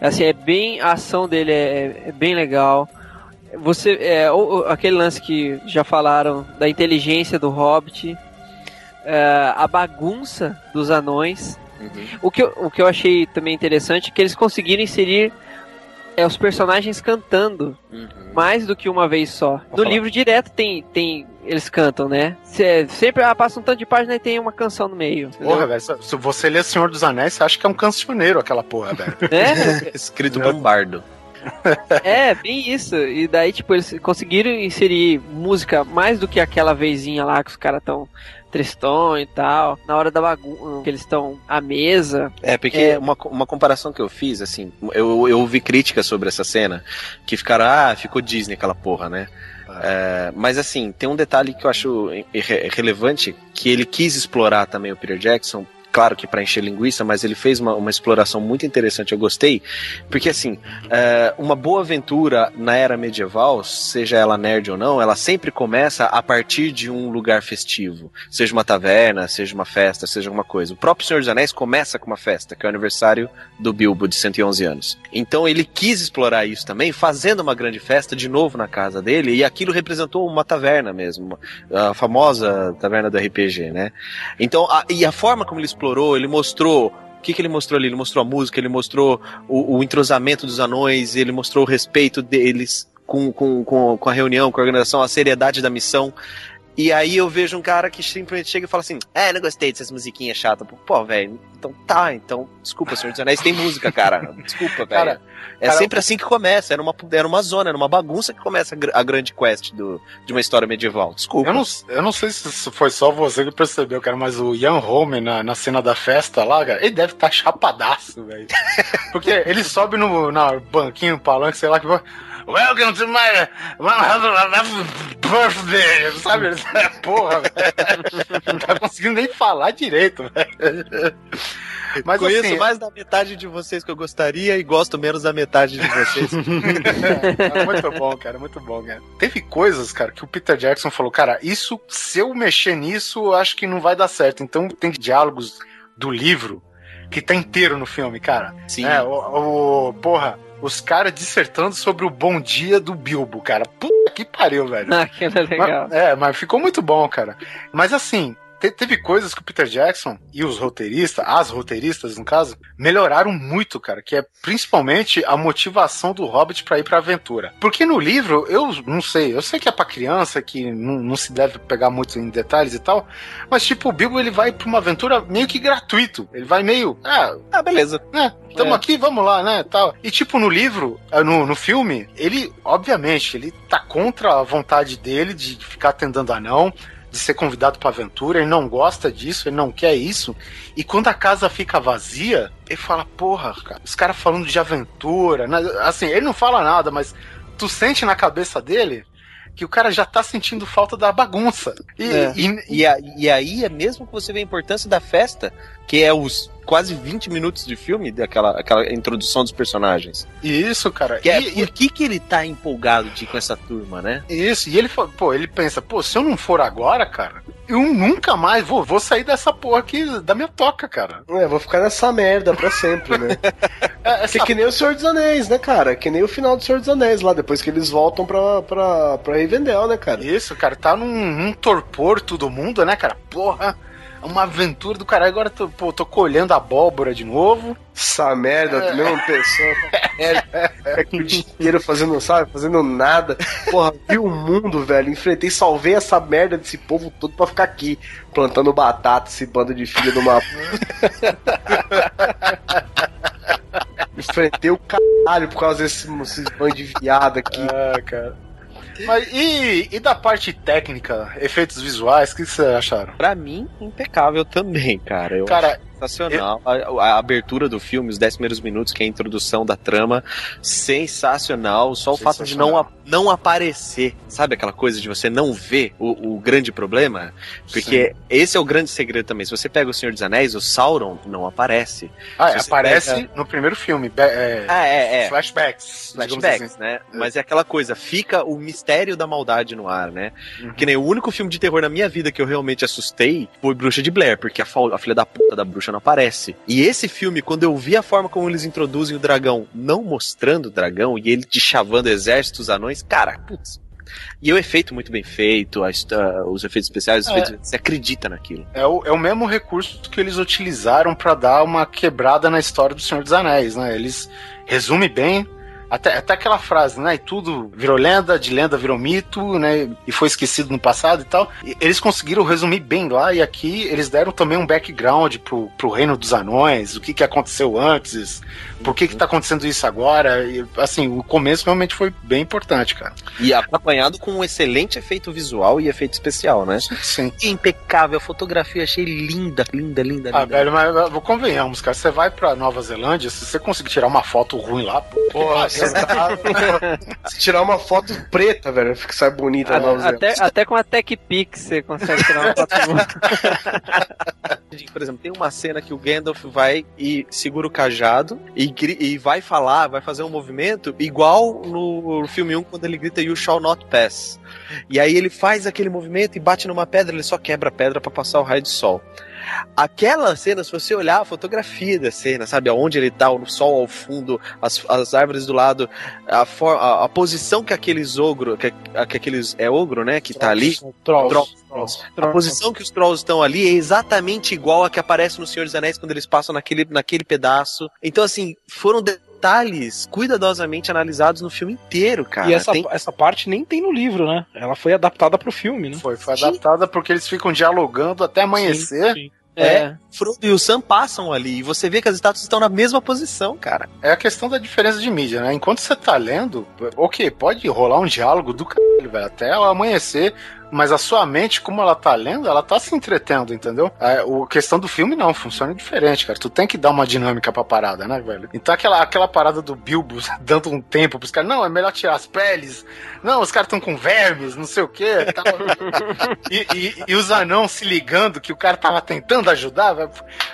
S9: Assim, é bem. A ação dele é, é bem legal. Você. É, o- o- aquele lance que já falaram da inteligência do Hobbit. é, a bagunça dos anões. O, que eu, o que eu achei também interessante é que eles conseguiram inserir é, os personagens cantando mais do que uma vez só. No
S6: falar.
S9: livro direto tem, tem. Eles cantam, né? Cê- sempre ah, passa um tanto de página e tem uma canção no meio. entendeu?
S6: Porra, velho, se você lê Senhor dos Anéis, você acha que é um cancioneiro aquela porra, velho.
S9: É,
S10: Escrito bombardo.
S9: é, bem isso. E daí, tipo, eles conseguiram inserir música mais do que aquela vezinha lá que os caras tão tristão e tal. Na hora da bagunça, que eles estão à mesa.
S10: É, porque
S9: É.
S10: Uma, uma comparação que eu fiz, assim, eu, eu ouvi críticas sobre essa cena, que ficaram, ah, ficou Disney aquela porra, né? É, mas assim, tem um detalhe que eu acho relevante, que ele quis explorar também o Peter Jackson, claro que para encher linguiça, mas ele fez uma, uma exploração muito interessante, eu gostei, porque assim, é, uma boa aventura na era medieval, seja ela nerd ou não, ela sempre começa a partir de um lugar festivo, seja uma taverna, seja uma festa, seja alguma coisa. O próprio Senhor dos Anéis começa com uma festa, que é o aniversário do Bilbo de 111 anos. Então ele quis explorar isso também, fazendo uma grande festa de novo na casa dele, e aquilo representou uma taverna mesmo, a famosa taverna do RPG, né? Então, a- e a forma como ele explorou, ele mostrou o que, que ele mostrou ali? Ele mostrou a música, ele mostrou o, o entrosamento dos anões, ele mostrou o respeito deles com, com, com, com a reunião, com a organização, a seriedade da missão. E aí eu vejo um cara que simplesmente chega e fala assim: É, não gostei dessas musiquinhas chatas. Pô, velho, então tá, então. Desculpa, Senhor dos Anéis tem música, cara. Desculpa, velho.
S6: Cara,
S10: É
S6: cara,
S10: sempre assim que começa. Era uma, era uma zona, era uma bagunça que começa a, gr- a grande quest do, de uma história medieval. Desculpa.
S6: Eu não, eu não sei se foi só você que percebeu, cara, mas o Ian Holm na, na cena da festa lá, cara, ele deve estar chapadaço, velho. Porque ele sobe no na banquinho, no palanque, sei lá, que Welcome to my 111th birthday, sabe? Porra, velho. Não tá conseguindo nem falar direito, velho. Mas
S10: Conheço
S6: assim,
S10: mais da metade de vocês que eu gostaria e gosto menos da metade de vocês.
S6: é, muito bom, cara, muito bom, cara. Teve coisas, cara, que o Peter Jackson falou, cara, isso, se eu mexer nisso, eu acho que não vai dar certo. Então tem diálogos do livro que tá inteiro no filme, cara.
S10: Sim.
S6: É, o, o- porra, os caras dissertando sobre o bom dia do Bilbo, cara. Puta que pariu, velho.
S9: Aquilo é legal.
S6: Mas- é, mas ficou muito bom, cara. Mas assim, te- teve coisas que o Peter Jackson e os roteiristas, as roteiristas no caso, melhoraram muito, cara, que é principalmente a motivação do Hobbit pra ir pra aventura. Porque no livro, eu não sei, eu sei que é pra criança, que não, não se deve pegar muito em detalhes e tal, mas tipo, o Bilbo ele vai pra uma aventura meio que gratuito. Ele vai meio, ah,
S10: ah, beleza.
S6: né? Tamo
S10: É.
S6: aqui, vamos lá, né? Tal. E tipo, no livro, eh, no, no filme, ele, obviamente, ele tá contra a vontade dele de ficar atendendo anão, de ser convidado pra aventura, ele não gosta disso, ele não quer isso. E quando a casa fica vazia, ele fala, porra, cara, os caras falando de aventura, né? assim, ele não fala nada, mas tu sente na cabeça dele que o cara já tá sentindo falta da bagunça. E,
S10: É.
S6: e-
S10: E, e aí é mesmo que você vê a importância da festa, que é os quase 20 minutos de filme, daquela aquela introdução dos personagens.
S6: e isso, cara.
S10: Que é,
S6: e-
S10: por que, que ele tá empolgado de ir com essa turma, né?
S6: Isso, e ele pô, ele pensa, pô, se eu não for agora, cara, eu nunca mais vou, vou sair dessa porra aqui da minha toca, cara.
S7: É, vou ficar nessa merda pra sempre, né?
S6: É,
S7: Que, que nem o Senhor dos Anéis, né, cara? Que nem o final do Senhor dos Anéis lá, depois que eles voltam pra, pra, pra Rivendell, né, cara?
S6: Isso, cara, tá num, num torpor todo mundo, né, cara? Porra, é uma aventura do caralho. Agora tô, pô, tô colhendo abóbora de novo.
S7: Essa merda,
S6: É.
S7: mesma pessoa, merda, fica aqui o dia inteiro fazendo, sabe, fazendo nada. Porra, vi o mundo, velho, enfrentei, salvei essa merda desse povo todo pra ficar aqui, plantando batata, esse bando de filho de uma... Enfrentei o caralho por causa desses desses bando de viado aqui.
S6: Ah, cara. Mas e, e da parte técnica, efeitos visuais, o que vocês acharam?
S10: Pra mim, impecável também, cara. Eu
S6: Cara,
S10: Sensacional. A, a abertura do filme, os 10 primeiros minutos, que é a introdução da trama, sensacional. Só o fato de não, não aparecer, sabe aquela coisa de você não ver o, o grande problema? Porque esse é o grande segredo também. Se você pega o Senhor dos Anéis, o Sauron não aparece.
S6: Ah, aparece
S10: pega-
S6: no primeiro filme. é,
S10: Ah, é, é.
S6: Flashbacks.
S10: Flashbacks,
S6: assim.
S10: né? Mas é aquela coisa, fica o mistério da maldade no ar, né?
S6: Uhum.
S10: Que nem o único filme de terror na minha vida que eu realmente assustei foi Bruxa de Blair, porque a, a filha da puta da bruxa não aparece. E esse filme, quando eu vi a forma como eles introduzem o dragão, não mostrando o dragão e ele te chavando exércitos anões, cara, putz. E o efeito muito bem feito, a hist- ah, os efeitos especiais, os
S6: É.
S10: efeitos- você acredita naquilo.
S6: É o, é o mesmo recurso que eles utilizaram pra dar uma quebrada na história do Senhor dos Anéis, né? Eles resumem bem. Até, até aquela frase, né? E tudo virou lenda, de lenda virou mito, né? E foi esquecido no passado e tal. E eles conseguiram resumir bem lá, e aqui eles deram também um background pro, pro Reino dos Anões, o que, que aconteceu antes, por que, que tá acontecendo isso agora. E, assim, o começo realmente foi bem importante, cara.
S10: E acompanhado com um excelente efeito visual e efeito especial, né?
S6: Sim.
S10: Impecável, a fotografia achei linda, linda, linda,
S6: Ah,
S10: linda.
S6: velho, mas mas convenhamos, cara. Você vai pra Nova Zelândia, se você conseguir tirar uma foto ruim lá, pô,
S7: Porra, Se tirar uma foto preta, velho, fica sai bonita a Zelândia.
S9: Até, até com a TechPix você consegue tirar uma foto.
S10: Por exemplo, tem uma cena que o Gandalf vai e segura o cajado e, e vai falar, vai fazer um movimento igual no filme 1 quando ele grita You shall not pass. E aí ele faz aquele movimento e bate numa pedra, ele só quebra a pedra pra passar o raio de sol. Aquela cena, se você olhar a fotografia da cena, sabe, aonde ele tá, o sol ao fundo, as, as árvores do lado, a, for, a, a posição que aqueles ogro, que, que aqueles é ogro, né, que tá ali,
S8: Trolls.
S10: Trolls. A posição que os trolls estão ali é exatamente igual a que aparece no Senhor dos Anéis quando eles passam naquele, naquele pedaço. Então, assim, foram detalhes cuidadosamente analisados no filme inteiro, cara.
S8: e essa,
S10: Tem-
S8: essa parte nem tem no livro, né? Ela foi adaptada pro filme, né?
S6: Foi, foi adaptada porque eles ficam dialogando até amanhecer.
S8: Sim, sim.
S10: É, Frodo e o Sam passam ali e você vê que as estátuas estão na mesma posição, cara.
S6: É a questão da diferença de mídia, né? Enquanto você tá lendo, ok, pode rolar um diálogo do caralho, velho, até o amanhecer, mas a sua mente, como ela tá lendo, ela tá se entretendo, entendeu? A o questão do filme não, funciona diferente, cara. Tu tem que dar uma dinâmica pra parada, né, velho? Então aquela, aquela parada do Bilbo dando um tempo pros caras, não, é melhor tirar as peles, não, os caras estão com vermes, não sei o quê. tal. e, e- e os anãos se ligando que o cara tava tentando ajudar, velho.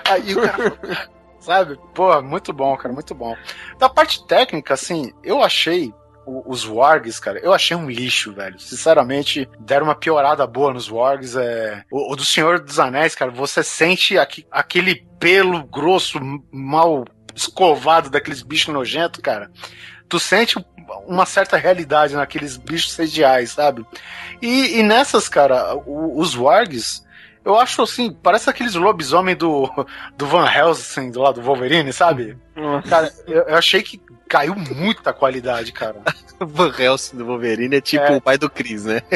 S6: Aí o cara. Sabe? Pô, muito bom, cara, muito bom. Da parte técnica, assim, eu achei os wargs, cara, eu achei um lixo, velho. Sinceramente, deram uma piorada boa nos wargs. É... O, o do Senhor dos Anéis, cara, você sente aqui- aquele pelo grosso, mal escovado daqueles bichos nojentos, cara. Tu sente uma certa realidade naqueles bichos CGI, sabe? E, e nessas, cara, o- os wargs, eu acho assim, parece aqueles lobisomem do, do Van Helsing, do lado do Wolverine, sabe? Cara, eu, eu achei que caiu muita qualidade, cara.
S10: Van Helsing do Wolverine é tipo
S6: É.
S10: o pai do Chris, né?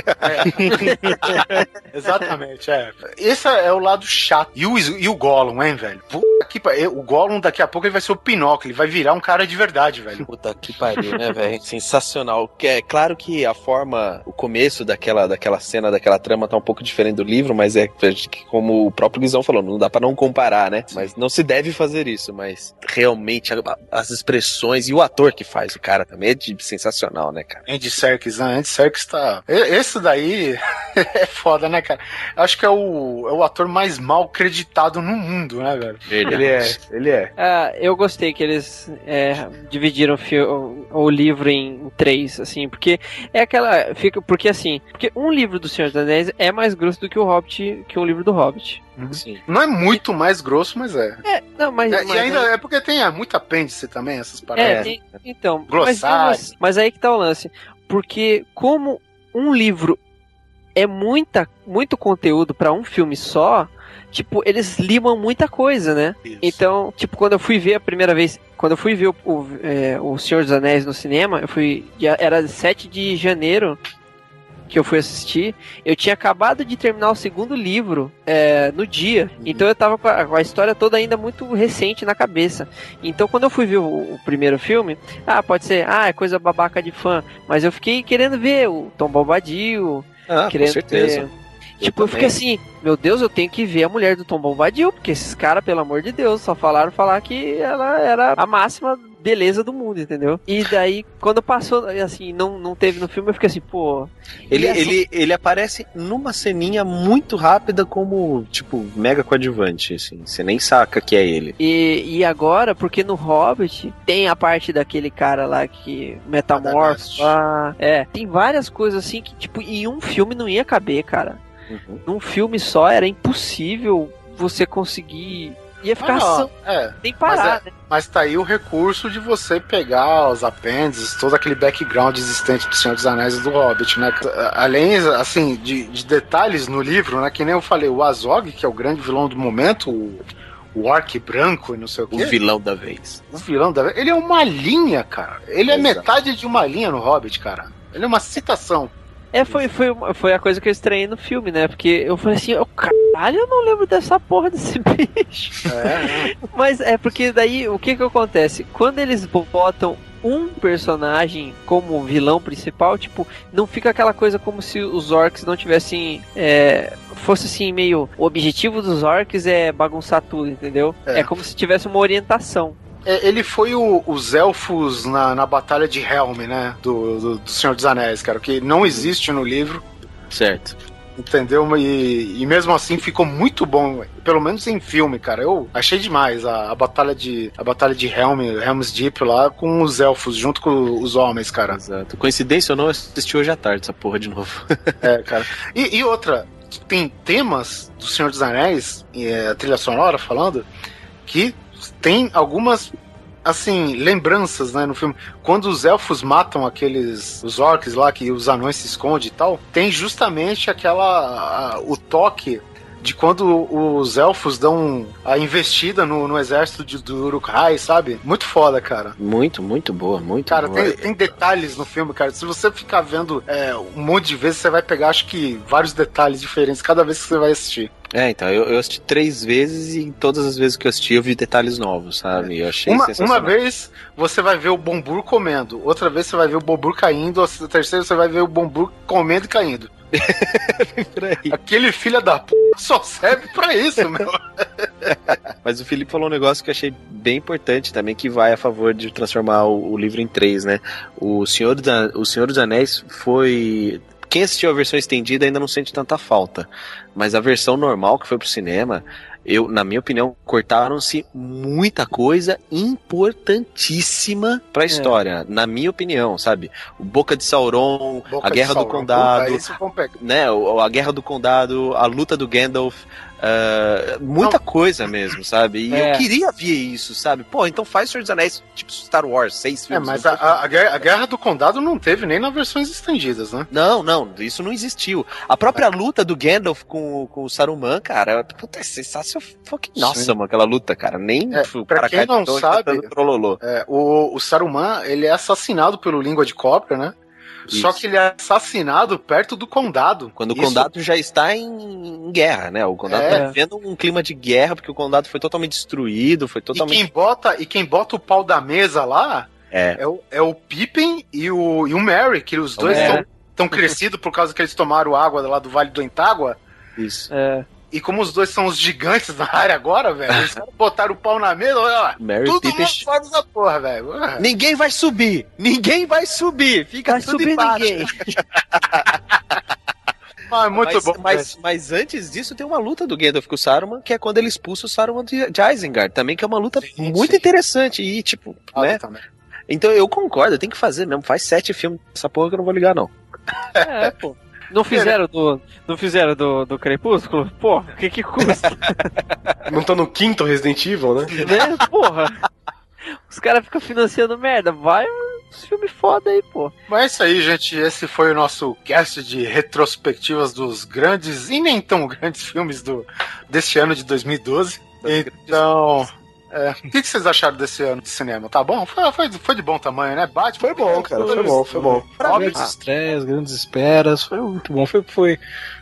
S6: Exatamente, é. Esse é o lado chato. E o, e o Gollum, hein, velho? Puta que pa- O Gollum daqui a pouco ele vai ser o Pinóquio, ele vai virar um cara de verdade, velho.
S10: Puta que pariu, né, velho? Sensacional. Que é claro que a forma, o começo daquela, daquela cena, daquela trama tá um pouco diferente do livro, mas é que, como o próprio Guizão falou, não dá pra não comparar, né? Mas não se deve fazer isso, mas realmente a- as expressões e o ator que faz o cara também é de- sensacional, né, cara?
S6: Andy Serkis, né? Andy Serkis tá. Esse daí é foda, né, cara? Acho que é o, é o ator mais mal creditado no mundo, né, velho?
S7: Ele é, ele é.
S9: Ah, eu gostei que eles é, dividiram o, fi- o- o livro em três, assim, porque é aquela. Fica, porque assim, porque um livro do Senhor dos Anéis é mais grosso do que o Hobbit, que um livro do Hobbit.
S10: Sim.
S6: Não é muito mais grosso, mas é.
S9: É, não, mas.
S6: É,
S9: mas
S6: e ainda é porque tem é, muito apêndice também, essas
S9: É,
S6: paradas.
S9: tem- então. Mas,
S6: Glossário.
S9: mas, mas aí que tá o lance. Porque como um livro é muita, muito conteúdo pra um filme só, tipo, eles limam muita coisa, né?
S6: Isso.
S9: Então, tipo, quando eu fui ver a primeira vez, quando eu fui ver o, o, é, o Senhor dos Anéis no cinema, eu fui. Era 7 de janeiro que eu fui assistir. Eu tinha acabado de terminar o segundo livro é, no dia. Então eu tava com a, com a história toda ainda muito recente na cabeça. Então quando eu fui ver o, o primeiro filme, ah, pode ser, ah, é coisa babaca de fã. Mas eu fiquei querendo ver o Tom Bombadil,
S10: Ah, com
S9: querendo
S10: certeza.
S9: ver. Tipo, eu, fiquei assim, meu Deus, eu tenho que ver a mulher do Tom Bombadil, porque esses caras, pelo amor de Deus, só falaram falar que ela era a máxima beleza do mundo, entendeu? E daí, quando passou, assim, não, não teve no filme, eu fiquei assim, pô.
S10: Ele,
S9: assim-
S10: ele, ele aparece numa ceninha muito rápida como, tipo, mega coadjuvante, assim. Você nem saca que é ele.
S9: E, e agora, porque no Hobbit tem a parte daquele cara lá que metamorfo lá. É, tem várias coisas assim que, tipo, em um filme não ia caber, cara.
S10: Uhum.
S9: Num filme só era impossível você conseguir. Ia ficar
S6: Ah,
S9: só-
S6: é.
S9: sem parar,
S6: Mas,
S9: né?
S6: é, mas tá aí o recurso de você pegar os apêndices, todo aquele background existente do Senhor dos Anéis e do Hobbit, né? Além, assim, de, de detalhes no livro, né? Que nem eu falei, o Azog, que é o grande vilão do momento, o, o Orc branco e não sei o quê.
S10: O vilão da vez.
S6: O vilão da Ele é uma linha, cara. Ele é
S10: Exato.
S6: metade de uma linha no Hobbit, cara. Ele é uma citação.
S9: É, foi, foi, foi a coisa que eu estranhei no filme, né? Porque eu falei assim, oh, caralho, eu não lembro dessa porra desse bicho.
S6: É,
S9: Mas é porque daí o que que acontece? Quando eles botam um personagem como vilão principal, tipo, não fica aquela coisa como se os orcs não tivessem. É, fosse assim, meio. O objetivo dos orcs é bagunçar tudo, entendeu?
S6: É.
S9: É, como se tivesse uma orientação.
S6: É, Ele foi o- os elfos na, na Batalha de Helm, né? Do, do, do Senhor dos Anéis, cara. Que não existe no livro,
S10: Certo.
S6: entendeu? E, e mesmo assim ficou muito bom, pelo menos em filme, cara. Eu achei demais a, a batalha de a batalha de Helm, Helm's Deep lá com os elfos junto com os homens, cara.
S10: Exato. Coincidência ou não, eu assisti hoje à tarde essa porra de novo.
S6: É, cara. E, e outra, tem temas do Senhor dos Anéis, e, é, a trilha sonora falando, que tem algumas, assim, lembranças, né, no filme. Quando os elfos matam aqueles, os orcs lá, que os anões se escondem e tal, tem justamente aquela, a- o toque de quando os elfos dão a investida no, no exército de, do Uruk-hai, sabe? Muito foda, cara.
S10: Muito, muito boa, muito
S6: Cara,
S10: boa.
S6: tem, tem detalhes no filme, cara. Se você ficar vendo é, um monte de vezes, você vai pegar, acho que, vários detalhes diferentes cada vez que você vai assistir.
S10: É, então, eu, eu assisti três vezes e em todas as vezes que eu assisti eu vi detalhes novos, sabe? Eu achei
S6: Uma,
S10: sensacional.
S6: uma vez você vai ver o Bombur comendo, outra vez você vai ver o Bombur caindo, a terceira você vai ver o Bombur comendo e caindo. Aquele filho da p só serve pra isso, meu.
S10: Mas o Felipe falou um negócio que eu achei bem importante também, que vai a favor de transformar o, o livro em três, né? O Senhor, da, o Senhor dos Anéis foi. Quem assistiu a versão estendida ainda não sente tanta falta. Mas a versão normal que foi pro cinema, eu, na minha opinião, cortaram-se muita coisa importantíssima pra história. Na minha opinião, sabe? O Boca de Sauron,
S6: Boca
S10: a Guerra do
S6: Sauron.
S10: Condado
S6: Puta,
S10: né, a guerra do condado, a luta do Gandalf, ah, muita coisa mesmo, sabe? E
S9: É.
S10: eu queria ver isso, sabe? Pô, então faz Senhor dos Anéis, tipo Star Wars, seis
S6: É,
S10: filmes.
S6: mas
S10: não
S6: a, a- a guerra, a Guerra do Condado não teve nem nas versões estendidas, né?
S10: Não, não, isso não existiu. A própria luta do Gandalf com, com o Saruman, cara, puta, é sensacional. Fucking- Nossa,
S6: Sim.
S10: mano, aquela luta, cara. Nem
S6: É,
S10: o
S6: pra quem não
S10: do chão e
S6: sabe-. É, o, o Saruman, ele é assassinado pelo Língua de Cobra, né? Só
S10: Isso.
S6: que ele é assassinado perto do condado.
S10: Quando o
S6: Isso-
S10: condado já está em, em guerra, né? O condado
S6: É.
S10: tá vivendo um clima de guerra, porque o condado foi totalmente destruído, foi
S6: E
S10: totalmente.
S6: quem, bota, e quem bota o pau da mesa lá
S10: É.
S6: é o, é o Pippin e o, e o Merry, que os dois
S9: Merry.
S6: estão tão crescidos por causa que eles tomaram água lá do Vale do Entágua.
S10: Isso.
S9: É.
S6: E como os dois são os gigantes da área agora, velho, eles botaram o pau na mesa, olha lá.
S10: Mary
S6: Tudo
S10: Pippin
S6: mundo fora dessa porra, velho.
S10: Ninguém vai subir! Ninguém vai subir! Fica
S9: Vai
S10: tudo
S9: subir
S10: embaixo.
S9: ninguém.
S6: Ah, é muito
S10: mas,
S6: bom.
S10: Mas, mas antes disso tem uma luta do Gandalf com o Saruman, que é quando ele expulsa o Saruman de, de Isengard, também que é uma luta
S6: Sim,
S10: muito
S6: sim.
S10: interessante e tipo, né?
S6: Ah, também.
S10: Então eu concordo, tem que fazer mesmo, faz sete filmes dessa porra que eu não vou ligar não.
S9: É, pô. Não fizeram do, não fizeram do, do Crepúsculo? Pô, o que que custa?
S7: Não tá no quinto Resident Evil, né?
S9: né? Porra. Os caras ficam financiando merda. Vai uns filmes foda aí, pô.
S6: Mas é isso aí, gente. Esse foi o nosso cast de retrospectivas dos grandes e nem tão grandes filmes do, deste ano de 2012. Então, é, o que, vocês acharam desse ano de cinema? Tá bom? Foi, foi, foi de bom tamanho, né? Batman?
S7: Foi bom, cara, foi bom, foi bom.
S8: Grandes estreias, grandes esperas. Foi muito bom. Foi, foi,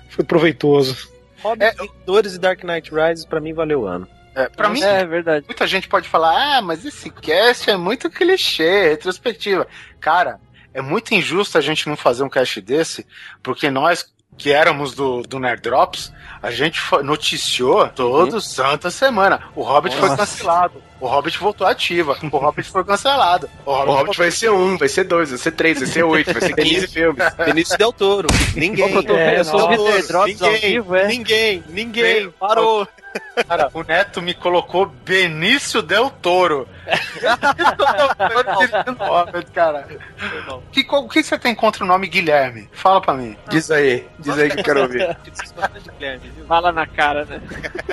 S8: foi proveitoso.
S10: Hobbit, Vingadores e Dark Knight Rises pra mim valeu o ano.
S6: É, pra mim,
S9: É verdade.
S6: muita gente pode falar, ah, mas esse cast é muito clichê, retrospectiva. Cara, é muito injusto a gente não fazer um cast desse, porque nós, que éramos do, do Nerd Drops, a gente noticiou todo santa semana. O Hobbit foi
S7: Nossa.
S6: cancelado. O Hobbit voltou ativa. O Hobbit foi cancelado. O
S7: O
S6: Hobbit,
S7: Hobbit vai ser um, vai ser dois, vai ser três, vai ser oito, vai ser 15 filmes.
S10: Benício Del Toro. Ninguém.
S9: Vendo, eu vendo
S10: Toro.
S9: Drops ao
S10: ninguém,
S9: vivo, é.
S10: ninguém, ninguém. Parou.
S6: Cara, o Neto me colocou Benício Del Toro. Cara. Que, qual- o que você tem contra o nome Guilherme? Fala pra mim.
S7: Diz aí, diz aí que eu quero ouvir.
S9: Fala na cara, né?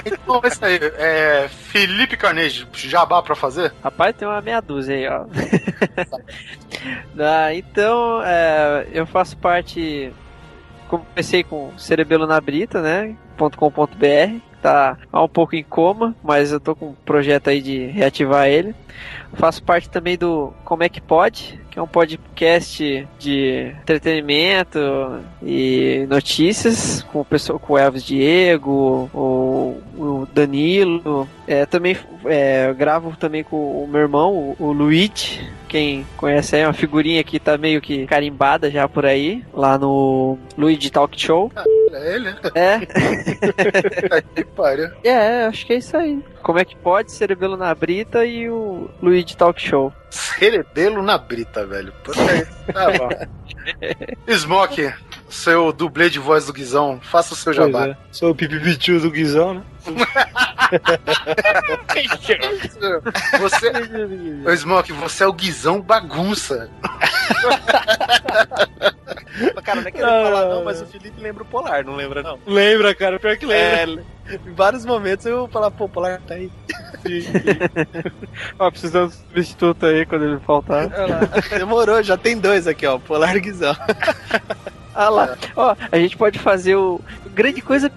S6: Então é isso aí. É, Felipe Carnegie, jabá pra fazer?
S9: Rapaz, tem uma meia dúzia aí, ó. Ah, então, é, eu faço parte. Comecei com Cerebelo na Brita, né? .com.br. Tá um pouco em coma, mas eu tô com um projeto aí de reativar ele. Faço parte também do Como é que Pode, que é um podcast de entretenimento e notícias com o pessoal, com o Elvis Diego, o, o Danilo. É, também é, gravo também com o meu irmão, o, o Luigi. Quem conhece é uma figurinha que tá meio que carimbada já por aí, lá no Luigi Talk Show.
S6: É ele?
S9: É,
S6: Que pariu.
S9: é, acho que é isso aí. Como é que pode? Cerebelo na Brita e o Luigi Talk Show.
S6: Cerebelo na brita, velho. Puta aí. Tá bom. Smoke, seu dublê de voz do Guizão, faça o seu
S8: Pois
S6: jabá.
S8: é. Sou o pipipichu do Guizão, né?
S6: Você, Ô, Smoke, você é o Guizão bagunça.
S10: Cara, não é querendo falar não, mas o Felipe lembra o Polar, não lembra não?
S8: Lembra, cara, pior que lembra.
S10: É, em vários momentos eu falar, pô, o Polar tá aí.
S9: Ó, precisamos de substituto aí quando ele faltar.
S10: Demorou, já tem dois aqui, ó, Polar e Guizão.
S9: Ah lá, ó, a gente pode fazer o grande coisa.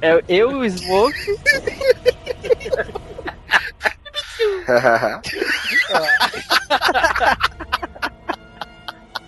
S9: É eu, o Smoke.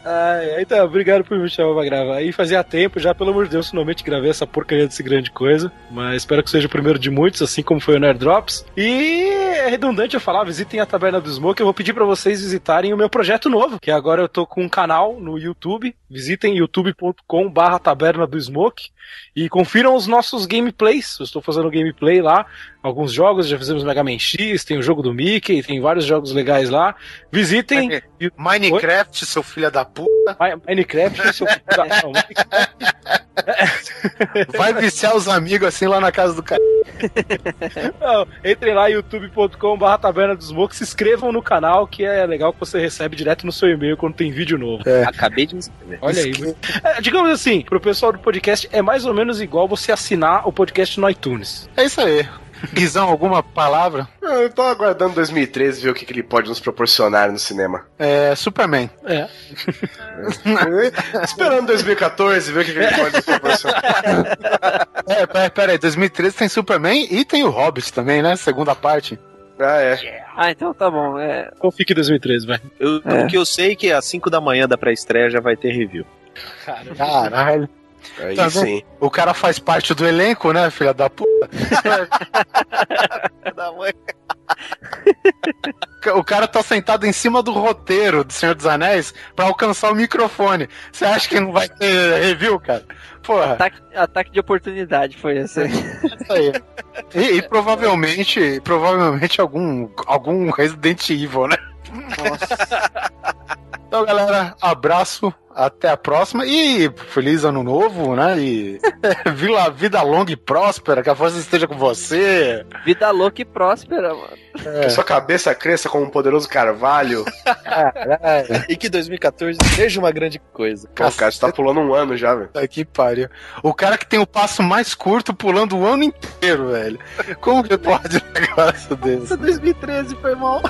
S8: Ai, então, obrigado por me chamar pra gravar. E fazia tempo já, pelo amor de Deus, finalmente gravei essa porcaria desse grande coisa. Mas espero que seja o primeiro de muitos, assim como foi o Nerd Drops. E é redundante eu falar, visitem a Taberna do Smoke. Eu vou pedir pra vocês visitarem o meu projeto novo, que agora eu tô com um canal no YouTube. Visitem youtube.com barra Taberna do Smoke. E confiram os nossos gameplays. Eu estou fazendo gameplay lá. Alguns jogos, já fizemos Mega Man X, tem o jogo do Mickey, tem vários jogos legais lá. Visitem
S6: Minecraft, seu filho da puta.
S8: Mi- Minecraft, seu não,
S6: Vai viciar os amigos assim lá na casa do cara.
S8: Não, entrem lá youtube.com.br taberna dos Smoke, se inscrevam no canal que é legal que você recebe direto no seu e-mail quando tem vídeo novo.
S10: Acabei de me inscrever.
S8: Olha aí. É, digamos assim, pro pessoal do podcast é mais ou menos igual você assinar o podcast no iTunes.
S6: É isso aí. Guizão, alguma palavra?
S7: Eu tô aguardando 2013 ver o que, que ele pode nos proporcionar no cinema.
S6: É, Superman.
S8: É.
S7: Esperando 2014 ver o que, que ele pode nos proporcionar.
S6: É, pera, pera aí, 2013 tem Superman e tem o Hobbit também, né? Segunda parte.
S7: Ah, é.
S9: Ah, então tá bom. É,
S8: Então fique 2013, vai.
S10: Eu,
S9: É.
S10: O que eu sei é que às 5 da manhã da pré-estreia já vai ter review.
S6: Caralho.
S7: Aí
S6: Tá
S7: sim.
S6: O cara faz parte do elenco, né, filha da puta? O cara tá sentado em cima do roteiro do Senhor dos Anéis pra alcançar o microfone. Você acha que não vai ter review, cara? Porra,
S9: ataque, ataque de oportunidade foi esse. aí.
S6: isso aí. E, e provavelmente, provavelmente algum, algum Resident Evil, né? Então, galera, abraço, até a próxima e feliz ano novo, né? E vida, vida longa e próspera, que a força esteja com você.
S9: Vida louca e próspera, mano.
S7: Que sua cabeça cresça como um poderoso carvalho.
S6: Caralho,
S10: E que 2014 seja uma grande coisa.
S7: Pô, cara, você tá pulando um ano já, velho.
S6: Puta que pariu. O cara que tem o passo mais curto pulando o ano inteiro, velho. Como que pode um negócio desse?
S10: 2013 foi mal.